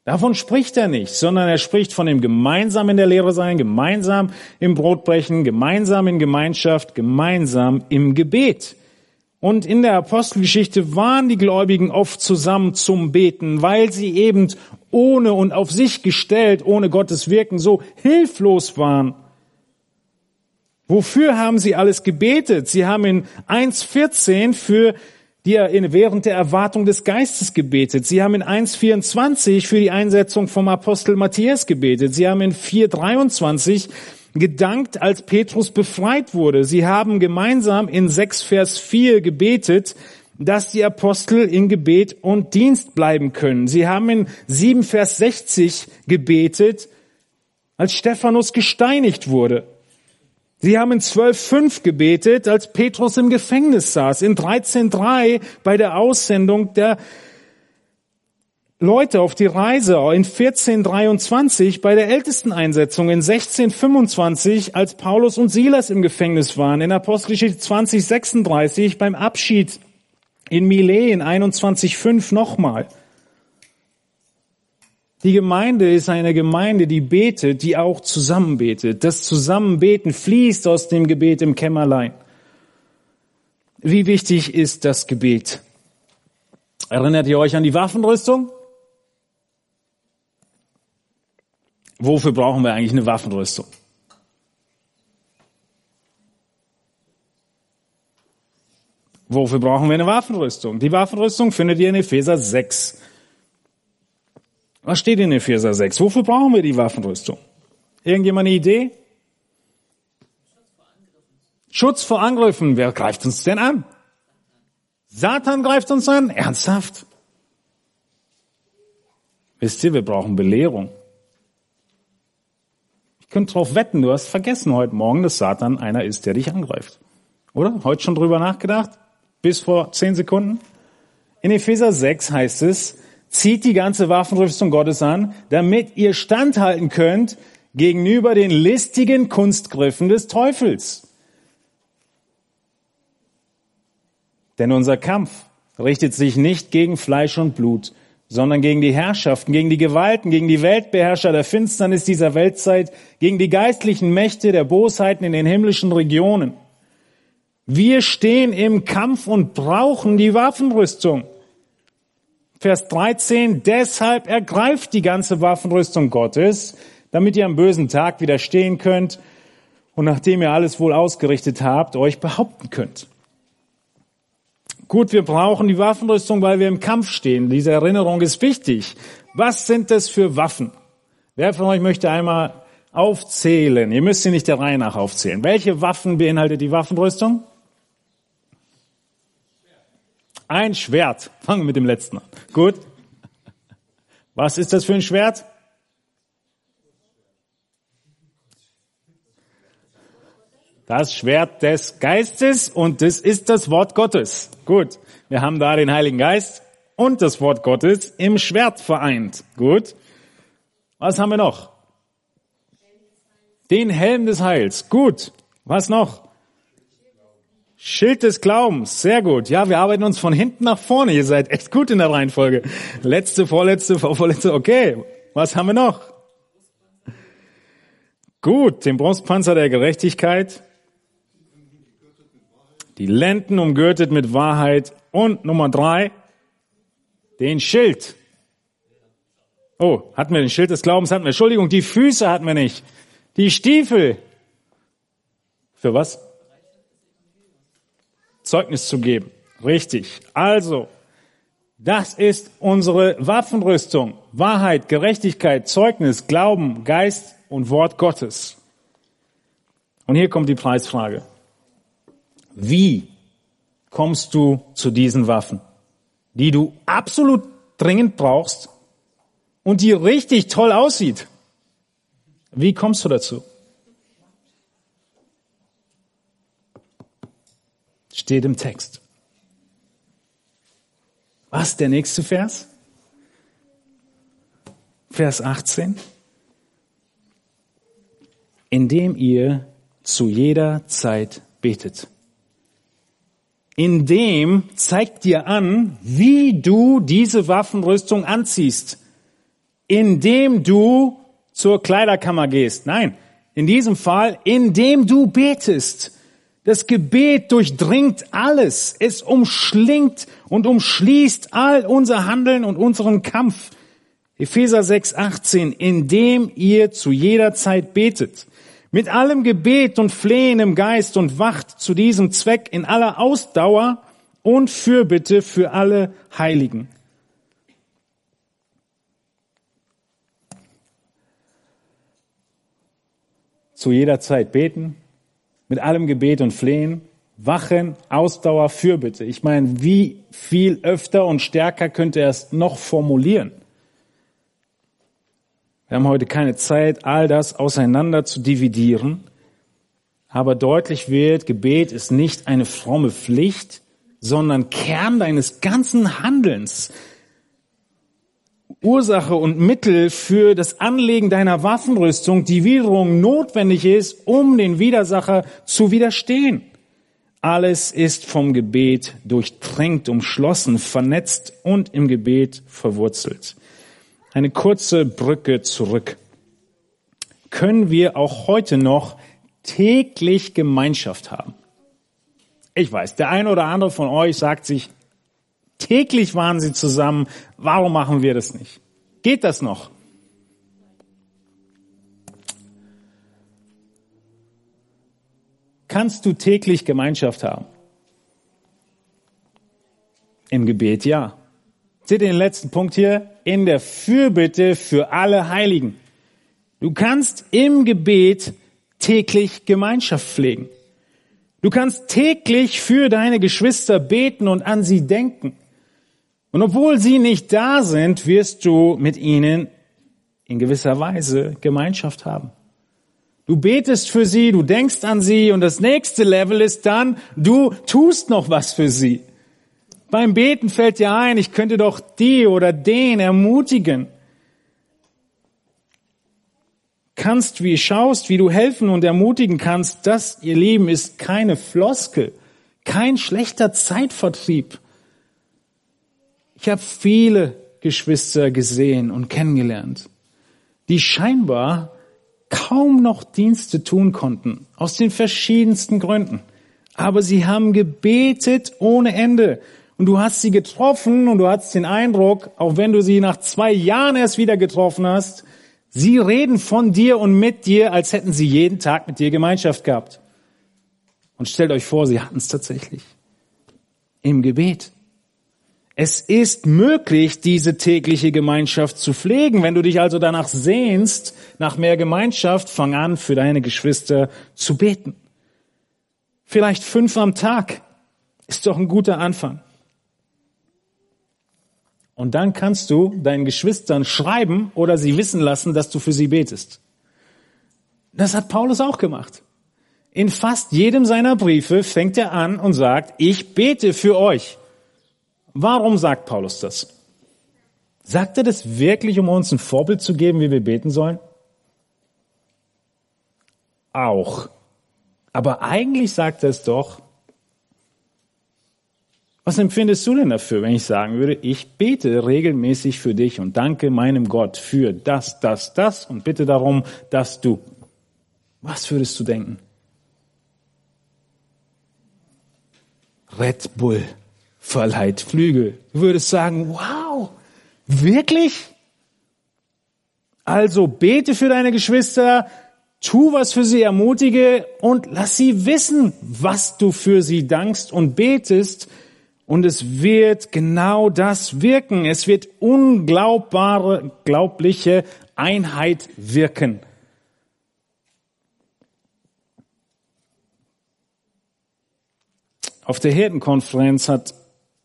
Davon spricht er nicht, sondern er spricht von dem gemeinsam in der Lehre sein, gemeinsam im Brotbrechen, gemeinsam in Gemeinschaft, gemeinsam im Gebet. Und in der Apostelgeschichte waren die Gläubigen oft zusammen zum Beten, weil sie eben ohne und auf sich gestellt, ohne Gottes Wirken so hilflos waren. Wofür haben sie alles gebetet? Sie haben in 1.14 für die während der Erwartung des Geistes gebetet. Sie haben in 1.24 für die Einsetzung vom Apostel Matthias gebetet. Sie haben in 4.23 gedankt, als Petrus befreit wurde. Sie haben gemeinsam in 6 Vers 4 gebetet, dass die Apostel in Gebet und Dienst bleiben können. Sie haben in 7 Vers 60 gebetet, als Stephanus gesteinigt wurde. Sie haben in 12.5 gebetet, als Petrus im Gefängnis saß. In 13.3 bei der Aussendung der Leute auf die Reise in 1423 bei der Ältesteneinsetzung, in 1625, als Paulus und Silas im Gefängnis waren, in Apostelgeschichte 2036 beim Abschied in Milet in 21.5 nochmal. Die Gemeinde ist eine Gemeinde, die betet, die auch zusammenbetet. Das Zusammenbeten fließt aus dem Gebet im Kämmerlein. Wie wichtig ist das Gebet? Erinnert ihr euch an die Waffenrüstung? Wofür brauchen wir eigentlich eine Waffenrüstung? Wofür brauchen wir eine Waffenrüstung? Die Waffenrüstung findet ihr in Epheser 6. Was steht in Epheser 6? Wofür brauchen wir die Waffenrüstung? Irgendjemand eine Idee? Schutz vor Angriffen. Wer greift uns denn an? Satan greift uns an? Ernsthaft? Wisst ihr, wir brauchen Belehrung könnt drauf wetten, du hast vergessen heute Morgen, dass Satan einer ist, der dich angreift. Oder? Heute schon drüber nachgedacht? Bis vor zehn Sekunden? In Epheser 6 heißt es, zieht die ganze Waffenrüstung Gottes an, damit ihr standhalten könnt gegenüber den listigen Kunstgriffen des Teufels. Denn unser Kampf richtet sich nicht gegen Fleisch und Blut, sondern gegen die Herrschaften, gegen die Gewalten, gegen die Weltbeherrscher der Finsternis dieser Weltzeit, gegen die geistlichen Mächte der Bosheiten in den himmlischen Regionen. Wir stehen im Kampf und brauchen die Waffenrüstung. Vers 13, deshalb ergreift die ganze Waffenrüstung Gottes, damit ihr am bösen Tag widerstehen könnt und nachdem ihr alles wohl ausgerichtet habt, euch behaupten könnt. Gut, wir brauchen die Waffenrüstung, weil wir im Kampf stehen. Diese Erinnerung ist wichtig. Was sind das für Waffen? Wer von euch möchte einmal aufzählen? Ihr müsst sie nicht der Reihe nach aufzählen. Welche Waffen beinhaltet die Waffenrüstung? Ein Schwert. Fangen wir mit dem letzten an. Gut. Was ist das für ein Schwert? Das Schwert des Geistes und das ist das Wort Gottes. Gut, wir haben da den Heiligen Geist und das Wort Gottes im Schwert vereint. Gut. Was haben wir noch? Den Helm des Heils. Gut. Was noch? Schild des Glaubens. Sehr gut. Ja, wir arbeiten uns von hinten nach vorne. Ihr seid echt gut in der Reihenfolge. Letzte, vorletzte, vorletzte. Okay. Was haben wir noch? Gut. Den Brustpanzer der Gerechtigkeit die Lenden umgürtet mit Wahrheit und Nummer drei, den Schild. Oh, hatten wir den Schild des Glaubens, hatten wir. Entschuldigung, die Füße hatten wir nicht. Die Stiefel. Für was? Zeugnis zu geben. Richtig. Also, das ist unsere Waffenrüstung. Wahrheit, Gerechtigkeit, Zeugnis, Glauben, Geist und Wort Gottes. Und hier kommt die Preisfrage. Wie kommst du zu diesen Waffen, die du absolut dringend brauchst und die richtig toll aussieht? Wie kommst du dazu? Steht im Text. Was der nächste Vers? Vers 18. Indem ihr zu jeder Zeit betet in dem zeigt dir an, wie du diese Waffenrüstung anziehst. indem du zur Kleiderkammer gehst. Nein, in diesem Fall, indem du betest. Das Gebet durchdringt alles. Es umschlingt und umschließt all unser Handeln und unseren Kampf. Epheser 6, 18, indem ihr zu jeder Zeit betet. Mit allem Gebet und Flehen im Geist und wacht zu diesem Zweck in aller Ausdauer und Fürbitte für alle Heiligen. Zu jeder Zeit beten, mit allem Gebet und Flehen, Wachen, Ausdauer, Fürbitte. Ich meine, wie viel öfter und stärker könnte er es noch formulieren? Wir haben heute keine Zeit, all das auseinander zu dividieren. Aber deutlich wird, Gebet ist nicht eine fromme Pflicht, sondern Kern deines ganzen Handelns. Ursache und Mittel für das Anlegen deiner Waffenrüstung, die wiederum notwendig ist, um den Widersacher zu widerstehen. Alles ist vom Gebet durchtränkt, umschlossen, vernetzt und im Gebet verwurzelt. Eine kurze Brücke zurück. Können wir auch heute noch täglich Gemeinschaft haben? Ich weiß, der eine oder andere von euch sagt sich, täglich waren sie zusammen, warum machen wir das nicht? Geht das noch? Kannst du täglich Gemeinschaft haben? Im Gebet ja. Seht ihr den letzten Punkt hier? In der Fürbitte für alle Heiligen. Du kannst im Gebet täglich Gemeinschaft pflegen. Du kannst täglich für deine Geschwister beten und an sie denken. Und obwohl sie nicht da sind, wirst du mit ihnen in gewisser Weise Gemeinschaft haben. Du betest für sie, du denkst an sie und das nächste Level ist dann, du tust noch was für sie. Beim Beten fällt dir ein, ich könnte doch die oder den ermutigen. Kannst, wie schaust, wie du helfen und ermutigen kannst, das, ihr Lieben, ist keine Floskel, kein schlechter Zeitvertrieb. Ich habe viele Geschwister gesehen und kennengelernt, die scheinbar kaum noch Dienste tun konnten, aus den verschiedensten Gründen. Aber sie haben gebetet ohne Ende und du hast sie getroffen und du hast den Eindruck, auch wenn du sie nach zwei Jahren erst wieder getroffen hast, sie reden von dir und mit dir, als hätten sie jeden Tag mit dir Gemeinschaft gehabt. Und stellt euch vor, sie hatten es tatsächlich. Im Gebet. Es ist möglich, diese tägliche Gemeinschaft zu pflegen. Wenn du dich also danach sehnst, nach mehr Gemeinschaft, fang an, für deine Geschwister zu beten. Vielleicht fünf am Tag ist doch ein guter Anfang. Und dann kannst du deinen Geschwistern schreiben oder sie wissen lassen, dass du für sie betest. Das hat Paulus auch gemacht. In fast jedem seiner Briefe fängt er an und sagt, ich bete für euch. Warum sagt Paulus das? Sagt er das wirklich, um uns ein Vorbild zu geben, wie wir beten sollen? Auch. Aber eigentlich sagt er es doch, was empfindest du denn dafür, wenn ich sagen würde, ich bete regelmäßig für dich und danke meinem Gott für das, das, das und bitte darum, dass du. Was würdest du denken? Red Bull verleiht Flügel. Du würdest sagen, wow, wirklich? Also bete für deine Geschwister, tu was für sie, ermutige und lass sie wissen, was du für sie dankst und betest, und es wird genau das wirken. Es wird unglaubbare, glaubliche Einheit wirken. Auf der Hirtenkonferenz hat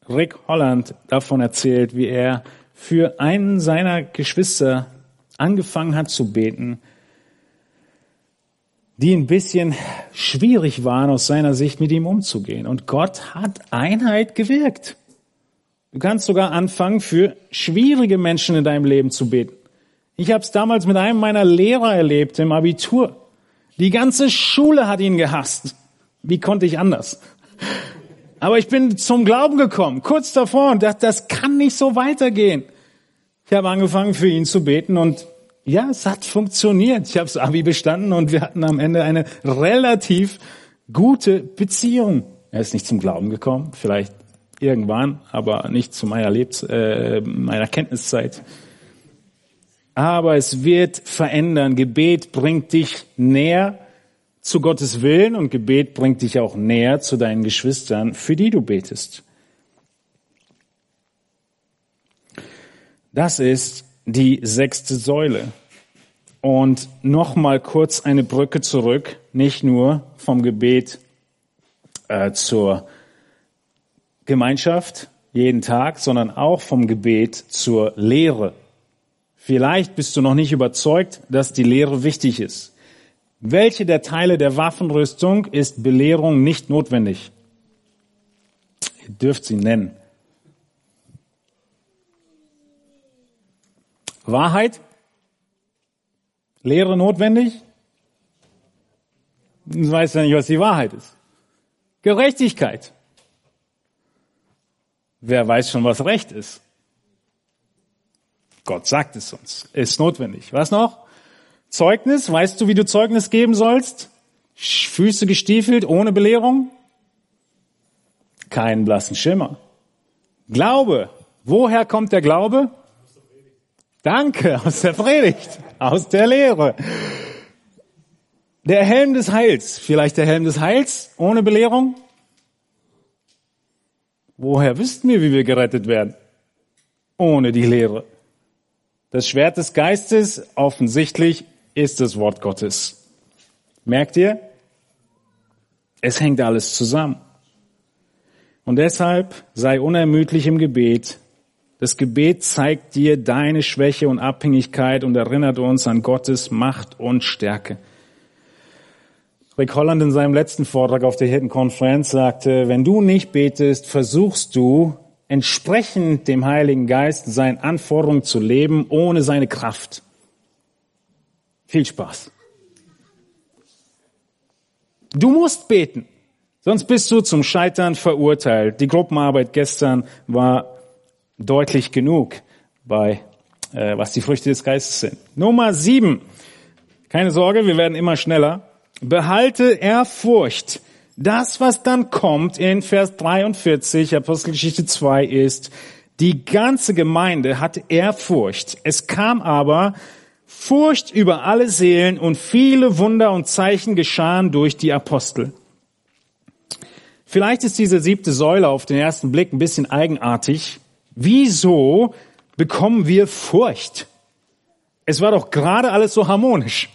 Rick Holland davon erzählt, wie er für einen seiner Geschwister angefangen hat zu beten, die ein bisschen schwierig waren aus seiner Sicht mit ihm umzugehen. Und Gott hat Einheit gewirkt. Du kannst sogar anfangen, für schwierige Menschen in deinem Leben zu beten. Ich habe es damals mit einem meiner Lehrer erlebt im Abitur. Die ganze Schule hat ihn gehasst. Wie konnte ich anders? Aber ich bin zum Glauben gekommen, kurz davor, und dachte, das kann nicht so weitergehen. Ich habe angefangen für ihn zu beten und ja, es hat funktioniert. Ich habe das Abi bestanden und wir hatten am Ende eine relativ gute Beziehung. Er ist nicht zum Glauben gekommen, vielleicht irgendwann, aber nicht zu meiner, Lebens äh, meiner Kenntniszeit. Aber es wird verändern. Gebet bringt dich näher zu Gottes Willen und Gebet bringt dich auch näher zu deinen Geschwistern, für die du betest. Das ist die sechste Säule. Und nochmal kurz eine Brücke zurück, nicht nur vom Gebet äh, zur Gemeinschaft jeden Tag, sondern auch vom Gebet zur Lehre. Vielleicht bist du noch nicht überzeugt, dass die Lehre wichtig ist. Welche der Teile der Waffenrüstung ist Belehrung nicht notwendig? Ihr dürft sie nennen. Wahrheit? Lehre notwendig? Du weißt ja nicht, was die Wahrheit ist. Gerechtigkeit. Wer weiß schon, was Recht ist? Gott sagt es uns. Ist notwendig. Was noch? Zeugnis. Weißt du, wie du Zeugnis geben sollst? Füße gestiefelt, ohne Belehrung? Keinen blassen Schimmer. Glaube. Woher kommt der Glaube? Danke, aus der Predigt, aus der Lehre. Der Helm des Heils. Vielleicht der Helm des Heils ohne Belehrung? Woher wüssten wir, wie wir gerettet werden? Ohne die Lehre. Das Schwert des Geistes, offensichtlich, ist das Wort Gottes. Merkt ihr? Es hängt alles zusammen. Und deshalb sei unermüdlich im Gebet. Das Gebet zeigt dir deine Schwäche und Abhängigkeit und erinnert uns an Gottes Macht und Stärke. Rick Holland in seinem letzten Vortrag auf der Hirtenkonferenz sagte, wenn du nicht betest, versuchst du entsprechend dem Heiligen Geist seinen Anforderungen zu leben, ohne seine Kraft. Viel Spaß. Du musst beten, sonst bist du zum Scheitern verurteilt. Die Gruppenarbeit gestern war deutlich genug bei, äh, was die Früchte des Geistes sind. Nummer sieben. Keine Sorge, wir werden immer schneller. Behalte Ehrfurcht. Das, was dann kommt in Vers 43, Apostelgeschichte 2 ist, die ganze Gemeinde hatte Ehrfurcht. Es kam aber Furcht über alle Seelen und viele Wunder und Zeichen geschahen durch die Apostel. Vielleicht ist diese siebte Säule auf den ersten Blick ein bisschen eigenartig. Wieso bekommen wir Furcht? Es war doch gerade alles so harmonisch.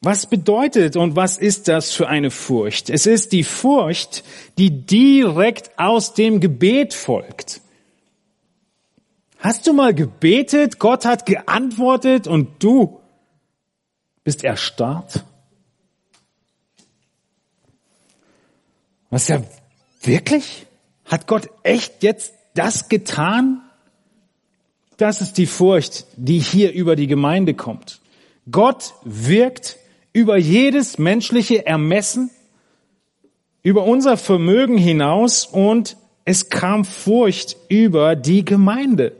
Was bedeutet und was ist das für eine Furcht? Es ist die Furcht, die direkt aus dem Gebet folgt. Hast du mal gebetet, Gott hat geantwortet und du bist erstarrt? Was ja wirklich? Hat Gott echt jetzt das getan? Das ist die Furcht, die hier über die Gemeinde kommt. Gott wirkt über jedes menschliche Ermessen, über unser Vermögen hinaus und es kam Furcht über die Gemeinde.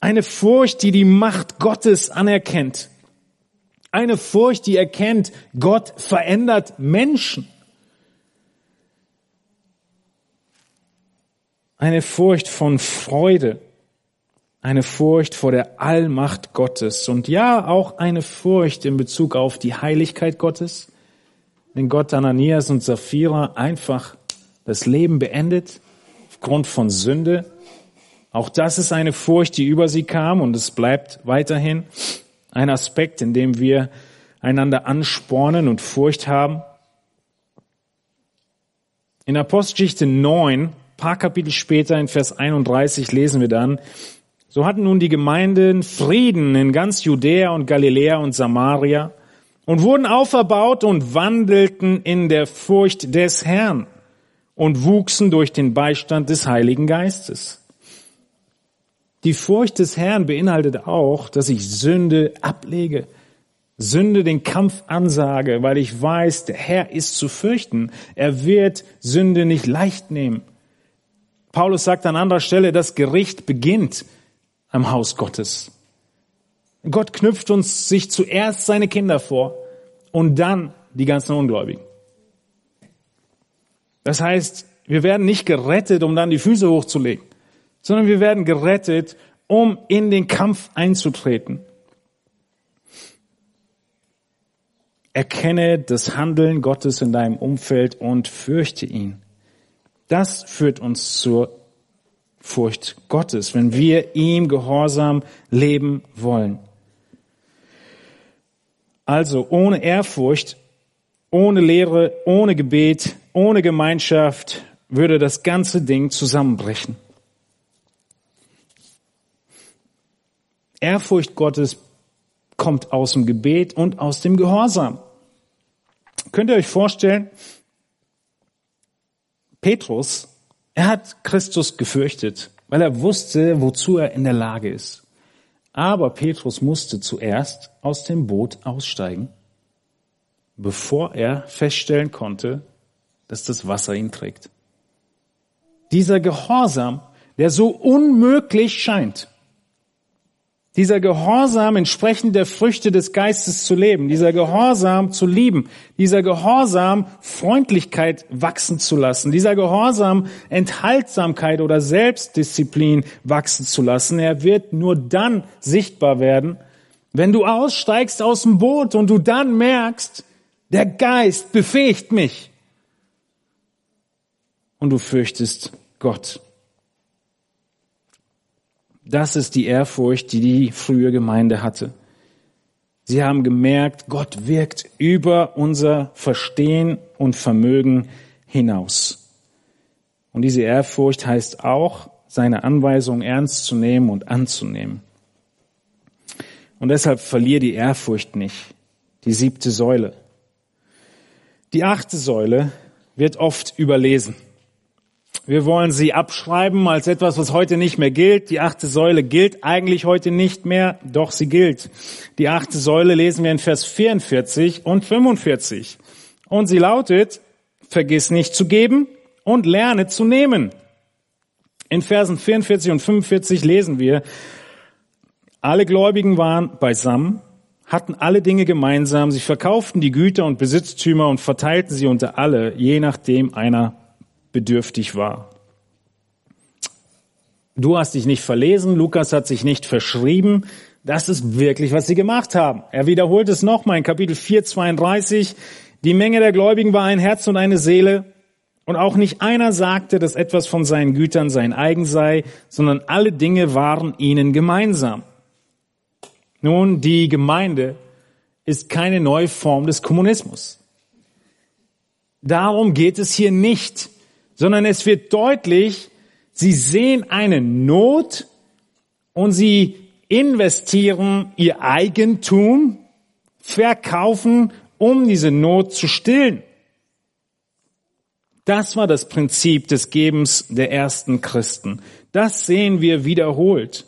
Eine Furcht, die die Macht Gottes anerkennt. Eine Furcht, die erkennt, Gott verändert Menschen. Eine Furcht von Freude eine Furcht vor der Allmacht Gottes und ja auch eine Furcht in Bezug auf die Heiligkeit Gottes, wenn Gott Ananias und Sapphira einfach das Leben beendet aufgrund von Sünde. Auch das ist eine Furcht, die über sie kam und es bleibt weiterhin ein Aspekt, in dem wir einander anspornen und Furcht haben. In Apostelgeschichte 9, paar Kapitel später in Vers 31 lesen wir dann, so hatten nun die Gemeinden Frieden in ganz Judäa und Galiläa und Samaria und wurden auferbaut und wandelten in der Furcht des Herrn und wuchsen durch den Beistand des Heiligen Geistes. Die Furcht des Herrn beinhaltet auch, dass ich Sünde ablege, Sünde den Kampf ansage, weil ich weiß, der Herr ist zu fürchten. Er wird Sünde nicht leicht nehmen. Paulus sagt an anderer Stelle, das Gericht beginnt am Haus Gottes. Gott knüpft uns sich zuerst seine Kinder vor und dann die ganzen Ungläubigen. Das heißt, wir werden nicht gerettet, um dann die Füße hochzulegen, sondern wir werden gerettet, um in den Kampf einzutreten. Erkenne das Handeln Gottes in deinem Umfeld und fürchte ihn. Das führt uns zur Furcht Gottes, wenn wir ihm gehorsam leben wollen. Also ohne Ehrfurcht, ohne Lehre, ohne Gebet, ohne Gemeinschaft würde das ganze Ding zusammenbrechen. Ehrfurcht Gottes kommt aus dem Gebet und aus dem Gehorsam. Könnt ihr euch vorstellen, Petrus, er hat Christus gefürchtet, weil er wusste, wozu er in der Lage ist. Aber Petrus musste zuerst aus dem Boot aussteigen, bevor er feststellen konnte, dass das Wasser ihn trägt. Dieser Gehorsam, der so unmöglich scheint, dieser Gehorsam entsprechend der Früchte des Geistes zu leben, dieser Gehorsam zu lieben, dieser Gehorsam Freundlichkeit wachsen zu lassen, dieser Gehorsam Enthaltsamkeit oder Selbstdisziplin wachsen zu lassen, er wird nur dann sichtbar werden, wenn du aussteigst aus dem Boot und du dann merkst, der Geist befähigt mich und du fürchtest Gott. Das ist die Ehrfurcht, die die frühe Gemeinde hatte. Sie haben gemerkt, Gott wirkt über unser Verstehen und Vermögen hinaus. Und diese Ehrfurcht heißt auch, seine Anweisungen ernst zu nehmen und anzunehmen. Und deshalb verlier die Ehrfurcht nicht. Die siebte Säule. Die achte Säule wird oft überlesen. Wir wollen sie abschreiben als etwas, was heute nicht mehr gilt. Die achte Säule gilt eigentlich heute nicht mehr, doch sie gilt. Die achte Säule lesen wir in Vers 44 und 45. Und sie lautet, vergiss nicht zu geben und lerne zu nehmen. In Versen 44 und 45 lesen wir, alle Gläubigen waren beisammen, hatten alle Dinge gemeinsam, sie verkauften die Güter und Besitztümer und verteilten sie unter alle, je nachdem einer bedürftig war. Du hast dich nicht verlesen, Lukas hat sich nicht verschrieben. Das ist wirklich, was sie gemacht haben. Er wiederholt es nochmal in Kapitel 4, 32. Die Menge der Gläubigen war ein Herz und eine Seele. Und auch nicht einer sagte, dass etwas von seinen Gütern sein eigen sei, sondern alle Dinge waren ihnen gemeinsam. Nun, die Gemeinde ist keine neue Form des Kommunismus. Darum geht es hier nicht sondern es wird deutlich, sie sehen eine Not und sie investieren ihr Eigentum, verkaufen, um diese Not zu stillen. Das war das Prinzip des Gebens der ersten Christen. Das sehen wir wiederholt.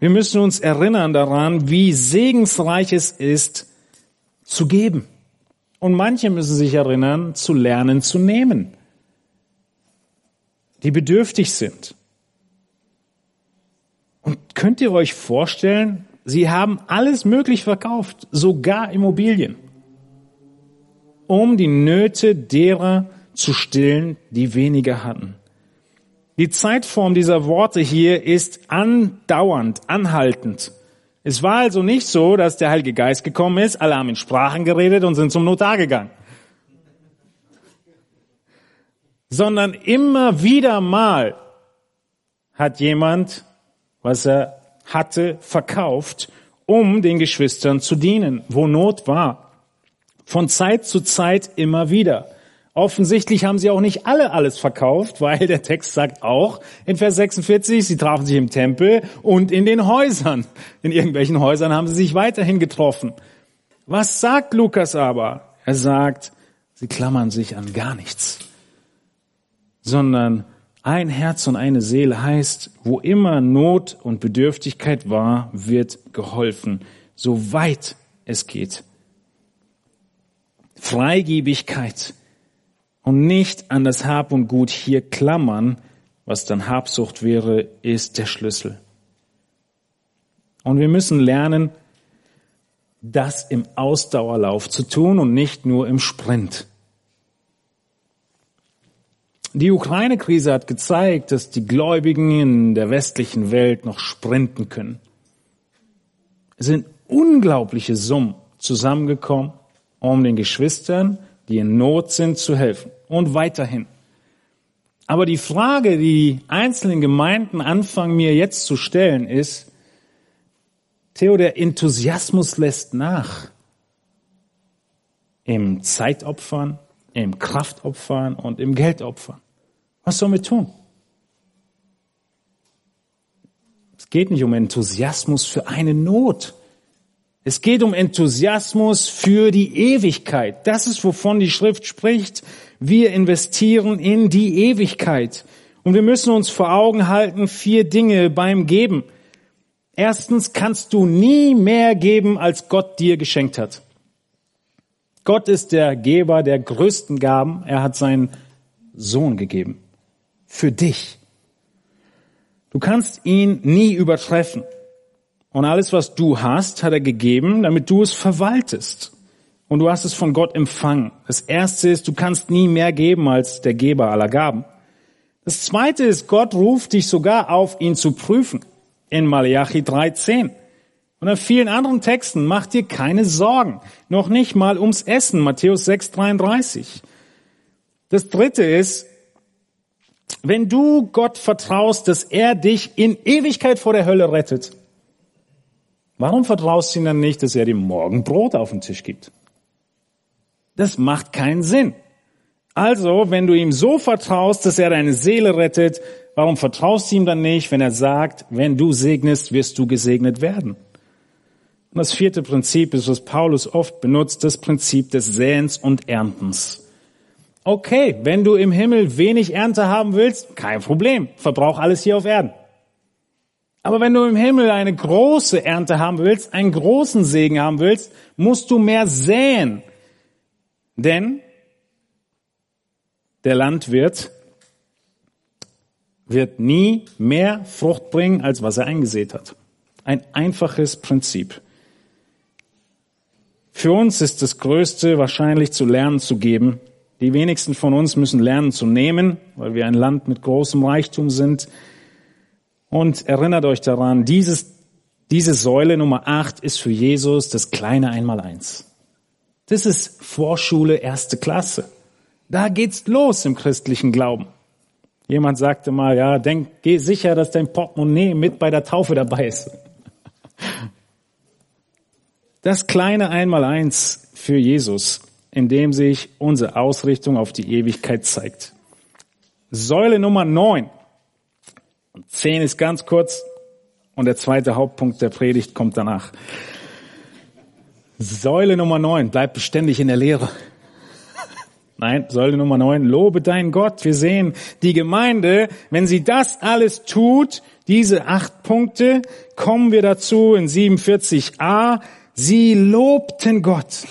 Wir müssen uns erinnern daran, wie segensreich es ist, zu geben. Und manche müssen sich erinnern, zu lernen zu nehmen, die bedürftig sind. Und könnt ihr euch vorstellen, sie haben alles möglich verkauft, sogar Immobilien, um die Nöte derer zu stillen, die weniger hatten. Die Zeitform dieser Worte hier ist andauernd, anhaltend. Es war also nicht so, dass der Heilige Geist gekommen ist, alle haben in Sprachen geredet und sind zum Notar gegangen. Sondern immer wieder mal hat jemand, was er hatte, verkauft, um den Geschwistern zu dienen, wo Not war. Von Zeit zu Zeit immer wieder. Offensichtlich haben sie auch nicht alle alles verkauft, [laughs] weil der Text sagt auch in Vers 46, sie trafen sich im Tempel und in den Häusern. In irgendwelchen Häusern haben sie sich weiterhin getroffen. Was sagt Lukas aber? Er sagt, sie klammern sich an gar nichts, sondern ein Herz und eine Seele heißt, wo immer Not und Bedürftigkeit war, wird geholfen, soweit es geht. Freigebigkeit und nicht an das Hab und Gut hier klammern, was dann Habsucht wäre, ist der Schlüssel. Und wir müssen lernen, das im Ausdauerlauf zu tun und nicht nur im Sprint. Die Ukraine-Krise hat gezeigt, dass die Gläubigen in der westlichen Welt noch sprinten können. Es sind unglaubliche Summen zusammengekommen, um den Geschwistern, die in Not sind, zu helfen und weiterhin. Aber die Frage, die die einzelnen Gemeinden anfangen mir jetzt zu stellen, ist, Theo, der Enthusiasmus lässt nach. Im Zeitopfern, im Kraftopfern und im Geldopfern. Was sollen wir tun? Es geht nicht um Enthusiasmus für eine Not. Es geht um Enthusiasmus für die Ewigkeit. Das ist, wovon die Schrift spricht. Wir investieren in die Ewigkeit. Und wir müssen uns vor Augen halten, vier Dinge beim Geben. Erstens kannst du nie mehr geben, als Gott dir geschenkt hat. Gott ist der Geber der größten Gaben. Er hat seinen Sohn gegeben. Für dich. Du kannst ihn nie übertreffen. Und alles, was du hast, hat er gegeben, damit du es verwaltest. Und du hast es von Gott empfangen. Das erste ist, du kannst nie mehr geben als der Geber aller Gaben. Das zweite ist, Gott ruft dich sogar auf, ihn zu prüfen. In Malachi 3,10. Und in vielen anderen Texten, mach dir keine Sorgen. Noch nicht mal ums Essen. Matthäus 6,33. Das dritte ist, wenn du Gott vertraust, dass er dich in Ewigkeit vor der Hölle rettet, Warum vertraust du ihm dann nicht, dass er dir morgen Brot auf den Tisch gibt? Das macht keinen Sinn. Also, wenn du ihm so vertraust, dass er deine Seele rettet, warum vertraust du ihm dann nicht, wenn er sagt, wenn du segnest, wirst du gesegnet werden? Und das vierte Prinzip ist, was Paulus oft benutzt, das Prinzip des Säens und Erntens. Okay, wenn du im Himmel wenig Ernte haben willst, kein Problem. Verbrauch alles hier auf Erden. Aber wenn du im Himmel eine große Ernte haben willst, einen großen Segen haben willst, musst du mehr säen. Denn der Landwirt wird nie mehr Frucht bringen, als was er eingesät hat. Ein einfaches Prinzip. Für uns ist das Größte wahrscheinlich zu lernen zu geben. Die wenigsten von uns müssen lernen zu nehmen, weil wir ein Land mit großem Reichtum sind. Und erinnert euch daran, dieses, diese Säule Nummer acht ist für Jesus das kleine Einmaleins. Das ist Vorschule erste Klasse. Da geht's los im christlichen Glauben. Jemand sagte mal, ja, denk, geh sicher, dass dein Portemonnaie mit bei der Taufe dabei ist. Das kleine Einmaleins für Jesus, in dem sich unsere Ausrichtung auf die Ewigkeit zeigt. Säule Nummer neun und zehn ist ganz kurz und der zweite Hauptpunkt der Predigt kommt danach. Säule Nummer neun, bleib beständig in der Lehre. Nein, Säule Nummer neun, lobe deinen Gott. Wir sehen die Gemeinde, wenn sie das alles tut, diese acht Punkte, kommen wir dazu in 47a, sie lobten Gott.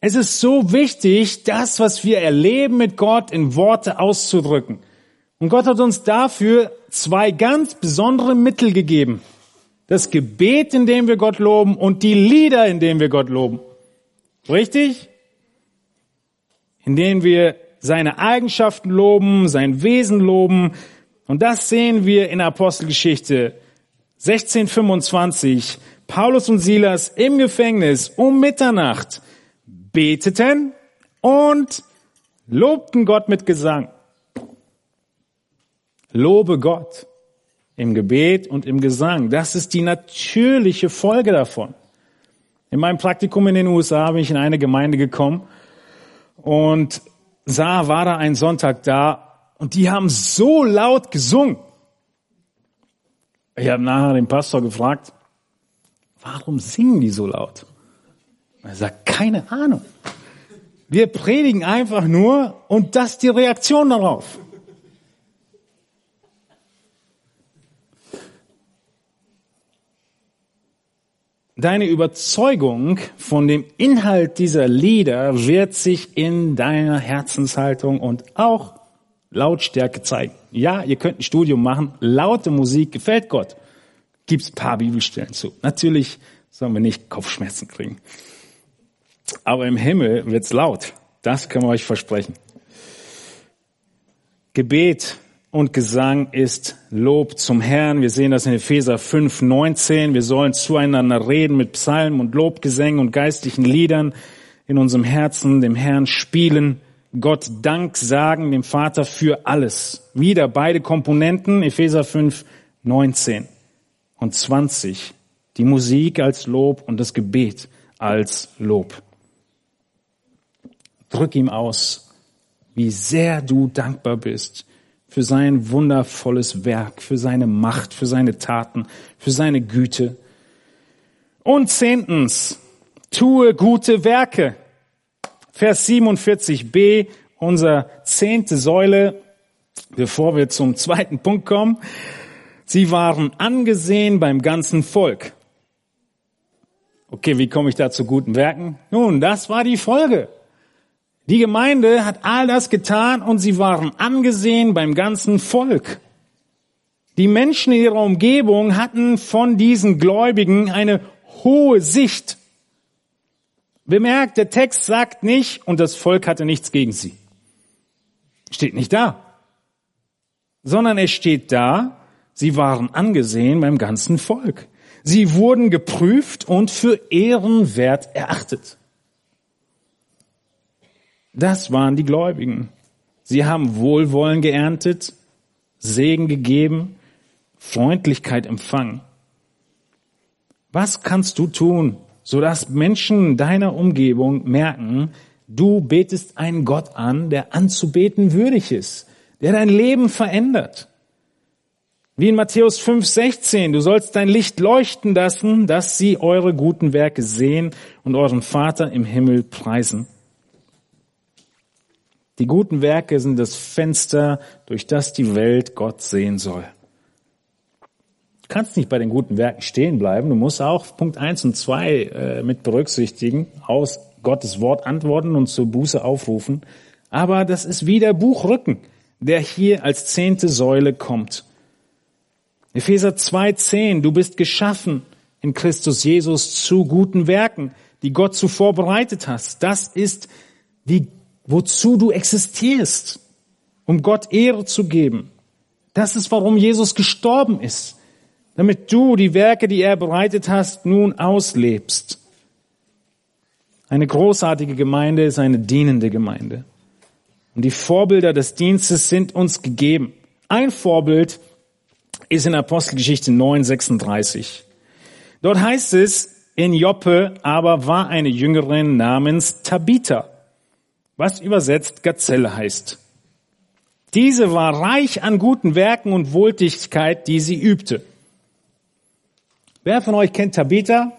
Es ist so wichtig, das, was wir erleben mit Gott, in Worte auszudrücken. Und Gott hat uns dafür zwei ganz besondere Mittel gegeben. Das Gebet, in dem wir Gott loben und die Lieder, in denen wir Gott loben. Richtig? In denen wir seine Eigenschaften loben, sein Wesen loben. Und das sehen wir in Apostelgeschichte 1625. Paulus und Silas im Gefängnis um Mitternacht beteten und lobten Gott mit Gesang. Lobe Gott im Gebet und im Gesang. Das ist die natürliche Folge davon. In meinem Praktikum in den USA bin ich in eine Gemeinde gekommen und sah, war da ein Sonntag da und die haben so laut gesungen. Ich habe nachher den Pastor gefragt, warum singen die so laut? Er sagt, keine Ahnung. Wir predigen einfach nur und das die Reaktion darauf. Deine Überzeugung von dem Inhalt dieser Lieder wird sich in deiner Herzenshaltung und auch Lautstärke zeigen. Ja, ihr könnt ein Studium machen. Laute Musik gefällt Gott. Gibt's paar Bibelstellen zu. Natürlich sollen wir nicht Kopfschmerzen kriegen. Aber im Himmel wird's laut. Das können wir euch versprechen. Gebet und Gesang ist Lob zum Herrn. Wir sehen das in Epheser 5, 19. Wir sollen zueinander reden mit Psalmen und Lobgesängen und geistlichen Liedern in unserem Herzen, dem Herrn spielen, Gott Dank sagen, dem Vater für alles. Wieder beide Komponenten, Epheser 5, 19 und 20. Die Musik als Lob und das Gebet als Lob. Drück ihm aus, wie sehr du dankbar bist für sein wundervolles Werk, für seine Macht, für seine Taten, für seine Güte. Und zehntens, tue gute Werke. Vers 47b, unser zehnte Säule, bevor wir zum zweiten Punkt kommen. Sie waren angesehen beim ganzen Volk. Okay, wie komme ich da zu guten Werken? Nun, das war die Folge. Die Gemeinde hat all das getan und sie waren angesehen beim ganzen Volk. Die Menschen in ihrer Umgebung hatten von diesen Gläubigen eine hohe Sicht. Bemerkt, der Text sagt nicht, und das Volk hatte nichts gegen sie. Steht nicht da. Sondern es steht da, sie waren angesehen beim ganzen Volk. Sie wurden geprüft und für ehrenwert erachtet. Das waren die Gläubigen. Sie haben Wohlwollen geerntet, Segen gegeben, Freundlichkeit empfangen. Was kannst du tun, sodass Menschen deiner Umgebung merken, du betest einen Gott an, der anzubeten würdig ist, der dein Leben verändert? Wie in Matthäus 5, 16, du sollst dein Licht leuchten lassen, dass sie eure guten Werke sehen und euren Vater im Himmel preisen. Die guten Werke sind das Fenster, durch das die Welt Gott sehen soll. Du kannst nicht bei den guten Werken stehen bleiben. Du musst auch Punkt eins und zwei äh, mit berücksichtigen, aus Gottes Wort antworten und zur Buße aufrufen. Aber das ist wie der Buchrücken, der hier als zehnte Säule kommt. Epheser 2,10, du bist geschaffen in Christus Jesus zu guten Werken, die Gott zuvor bereitet hast. Das ist, wie wozu du existierst, um Gott Ehre zu geben. Das ist, warum Jesus gestorben ist, damit du die Werke, die er bereitet hast, nun auslebst. Eine großartige Gemeinde ist eine dienende Gemeinde. Und die Vorbilder des Dienstes sind uns gegeben. Ein Vorbild ist in Apostelgeschichte 9,36. Dort heißt es, in Joppe aber war eine Jüngerin namens Tabitha was übersetzt Gazelle heißt. Diese war reich an guten Werken und Wohltätigkeit, die sie übte. Wer von euch kennt Tabitha?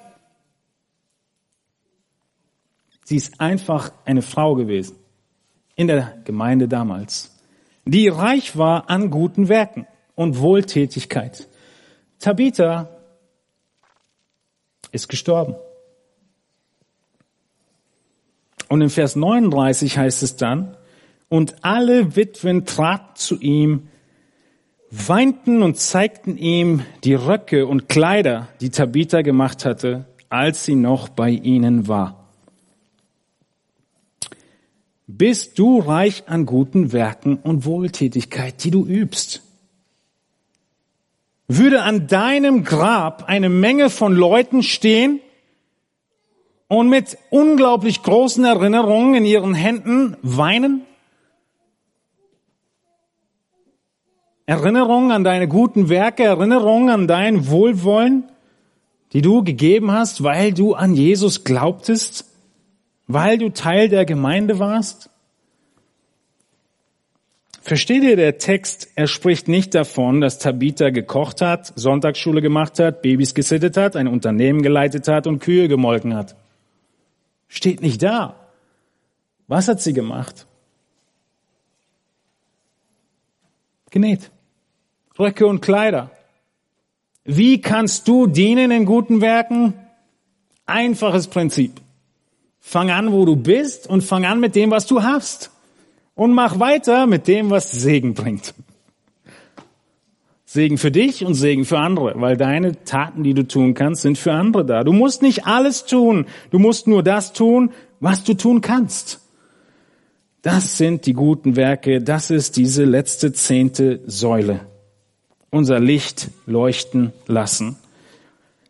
Sie ist einfach eine Frau gewesen in der Gemeinde damals, die reich war an guten Werken und Wohltätigkeit. Tabitha ist gestorben. Und in Vers 39 heißt es dann, und alle Witwen traten zu ihm, weinten und zeigten ihm die Röcke und Kleider, die Tabitha gemacht hatte, als sie noch bei ihnen war. Bist du reich an guten Werken und Wohltätigkeit, die du übst? Würde an deinem Grab eine Menge von Leuten stehen, und mit unglaublich großen Erinnerungen in ihren Händen weinen? Erinnerungen an deine guten Werke, Erinnerungen an dein Wohlwollen, die du gegeben hast, weil du an Jesus glaubtest, weil du Teil der Gemeinde warst? Versteht ihr, der Text, er spricht nicht davon, dass Tabitha gekocht hat, Sonntagsschule gemacht hat, Babys gesittet hat, ein Unternehmen geleitet hat und Kühe gemolken hat. Steht nicht da. Was hat sie gemacht? Genäht. Röcke und Kleider. Wie kannst du dienen in guten Werken? Einfaches Prinzip. Fang an, wo du bist und fang an mit dem, was du hast. Und mach weiter mit dem, was Segen bringt. Segen für dich und Segen für andere, weil deine Taten, die du tun kannst, sind für andere da. Du musst nicht alles tun. Du musst nur das tun, was du tun kannst. Das sind die guten Werke. Das ist diese letzte zehnte Säule. Unser Licht leuchten lassen.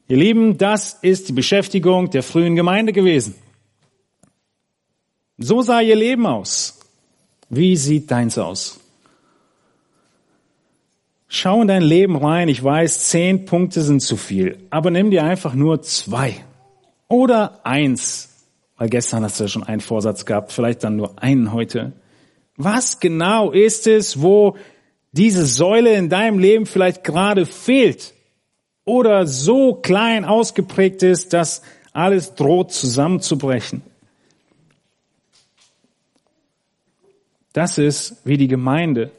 Ihr Lieben, das ist die Beschäftigung der frühen Gemeinde gewesen. So sah ihr Leben aus. Wie sieht deins aus? Schau in dein Leben rein. Ich weiß, zehn Punkte sind zu viel. Aber nimm dir einfach nur zwei. Oder eins. Weil gestern hast du ja schon einen Vorsatz gehabt. Vielleicht dann nur einen heute. Was genau ist es, wo diese Säule in deinem Leben vielleicht gerade fehlt? Oder so klein ausgeprägt ist, dass alles droht zusammenzubrechen? Das ist, wie die Gemeinde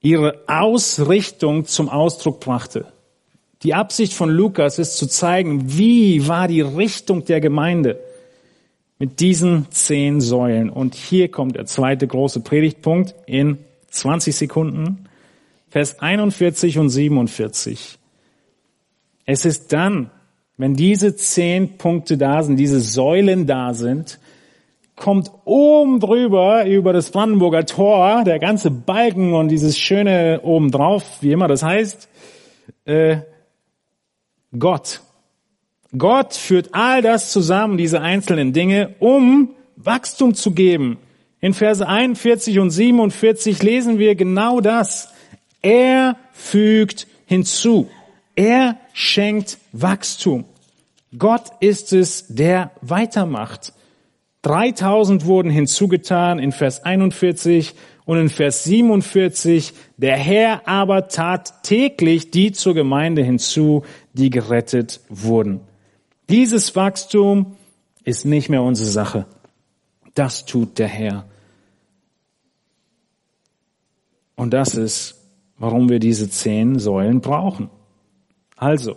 ihre Ausrichtung zum Ausdruck brachte. Die Absicht von Lukas ist zu zeigen, wie war die Richtung der Gemeinde mit diesen zehn Säulen. Und hier kommt der zweite große Predigtpunkt in 20 Sekunden, Vers 41 und 47. Es ist dann, wenn diese zehn Punkte da sind, diese Säulen da sind, kommt oben drüber über das Brandenburger Tor, der ganze Balken und dieses schöne oben drauf, wie immer das heißt, äh, Gott. Gott führt all das zusammen, diese einzelnen Dinge, um Wachstum zu geben. In Verse 41 und 47 lesen wir genau das. Er fügt hinzu. Er schenkt Wachstum. Gott ist es, der weitermacht. 3000 wurden hinzugetan in Vers 41 und in Vers 47. Der Herr aber tat täglich die zur Gemeinde hinzu, die gerettet wurden. Dieses Wachstum ist nicht mehr unsere Sache. Das tut der Herr. Und das ist, warum wir diese zehn Säulen brauchen. Also,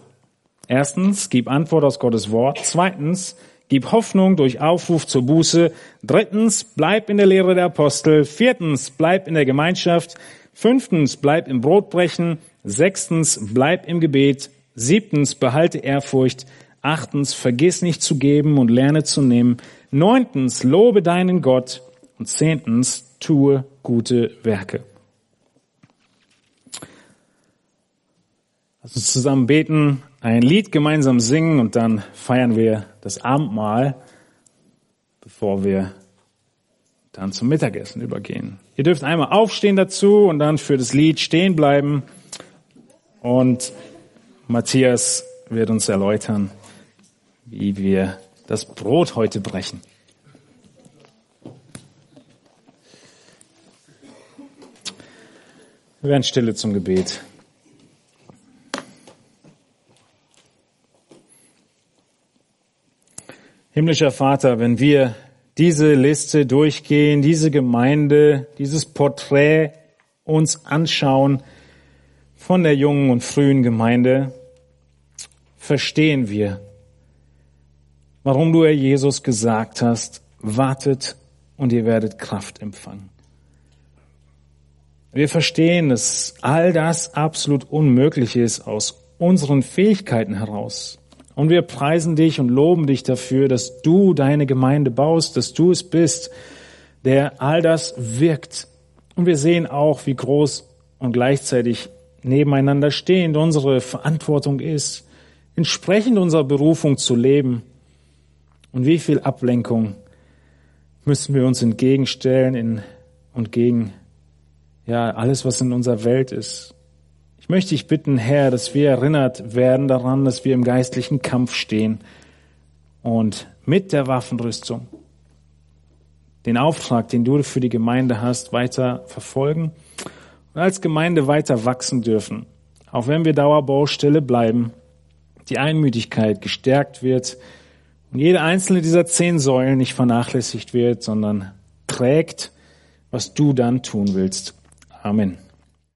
erstens, gib Antwort aus Gottes Wort. Zweitens, Gib Hoffnung durch Aufruf zur Buße. Drittens, bleib in der Lehre der Apostel. Viertens, bleib in der Gemeinschaft. Fünftens, bleib im Brotbrechen. Sechstens, bleib im Gebet. Siebtens, behalte Ehrfurcht. Achtens, vergiss nicht zu geben und lerne zu nehmen. Neuntens, lobe deinen Gott. Und zehntens, tue gute Werke. Lass uns zusammen beten ein Lied gemeinsam singen und dann feiern wir das Abendmahl, bevor wir dann zum Mittagessen übergehen. Ihr dürft einmal aufstehen dazu und dann für das Lied stehen bleiben. Und Matthias wird uns erläutern, wie wir das Brot heute brechen. Wir werden stille zum Gebet. Himmlischer Vater, wenn wir diese Liste durchgehen, diese Gemeinde, dieses Porträt uns anschauen von der jungen und frühen Gemeinde, verstehen wir, warum du, Herr Jesus, gesagt hast, wartet und ihr werdet Kraft empfangen. Wir verstehen, dass all das absolut unmöglich ist aus unseren Fähigkeiten heraus. Und wir preisen dich und loben dich dafür, dass du deine Gemeinde baust, dass du es bist, der all das wirkt. Und wir sehen auch, wie groß und gleichzeitig nebeneinander stehend unsere Verantwortung ist, entsprechend unserer Berufung zu leben. Und wie viel Ablenkung müssen wir uns entgegenstellen in, und gegen ja, alles, was in unserer Welt ist möchte ich bitten, Herr, dass wir erinnert werden daran, dass wir im geistlichen Kampf stehen und mit der Waffenrüstung den Auftrag, den du für die Gemeinde hast, weiter verfolgen und als Gemeinde weiter wachsen dürfen. Auch wenn wir Dauerbaustelle bleiben, die Einmütigkeit gestärkt wird und jede einzelne dieser zehn Säulen nicht vernachlässigt wird, sondern trägt, was du dann tun willst. Amen.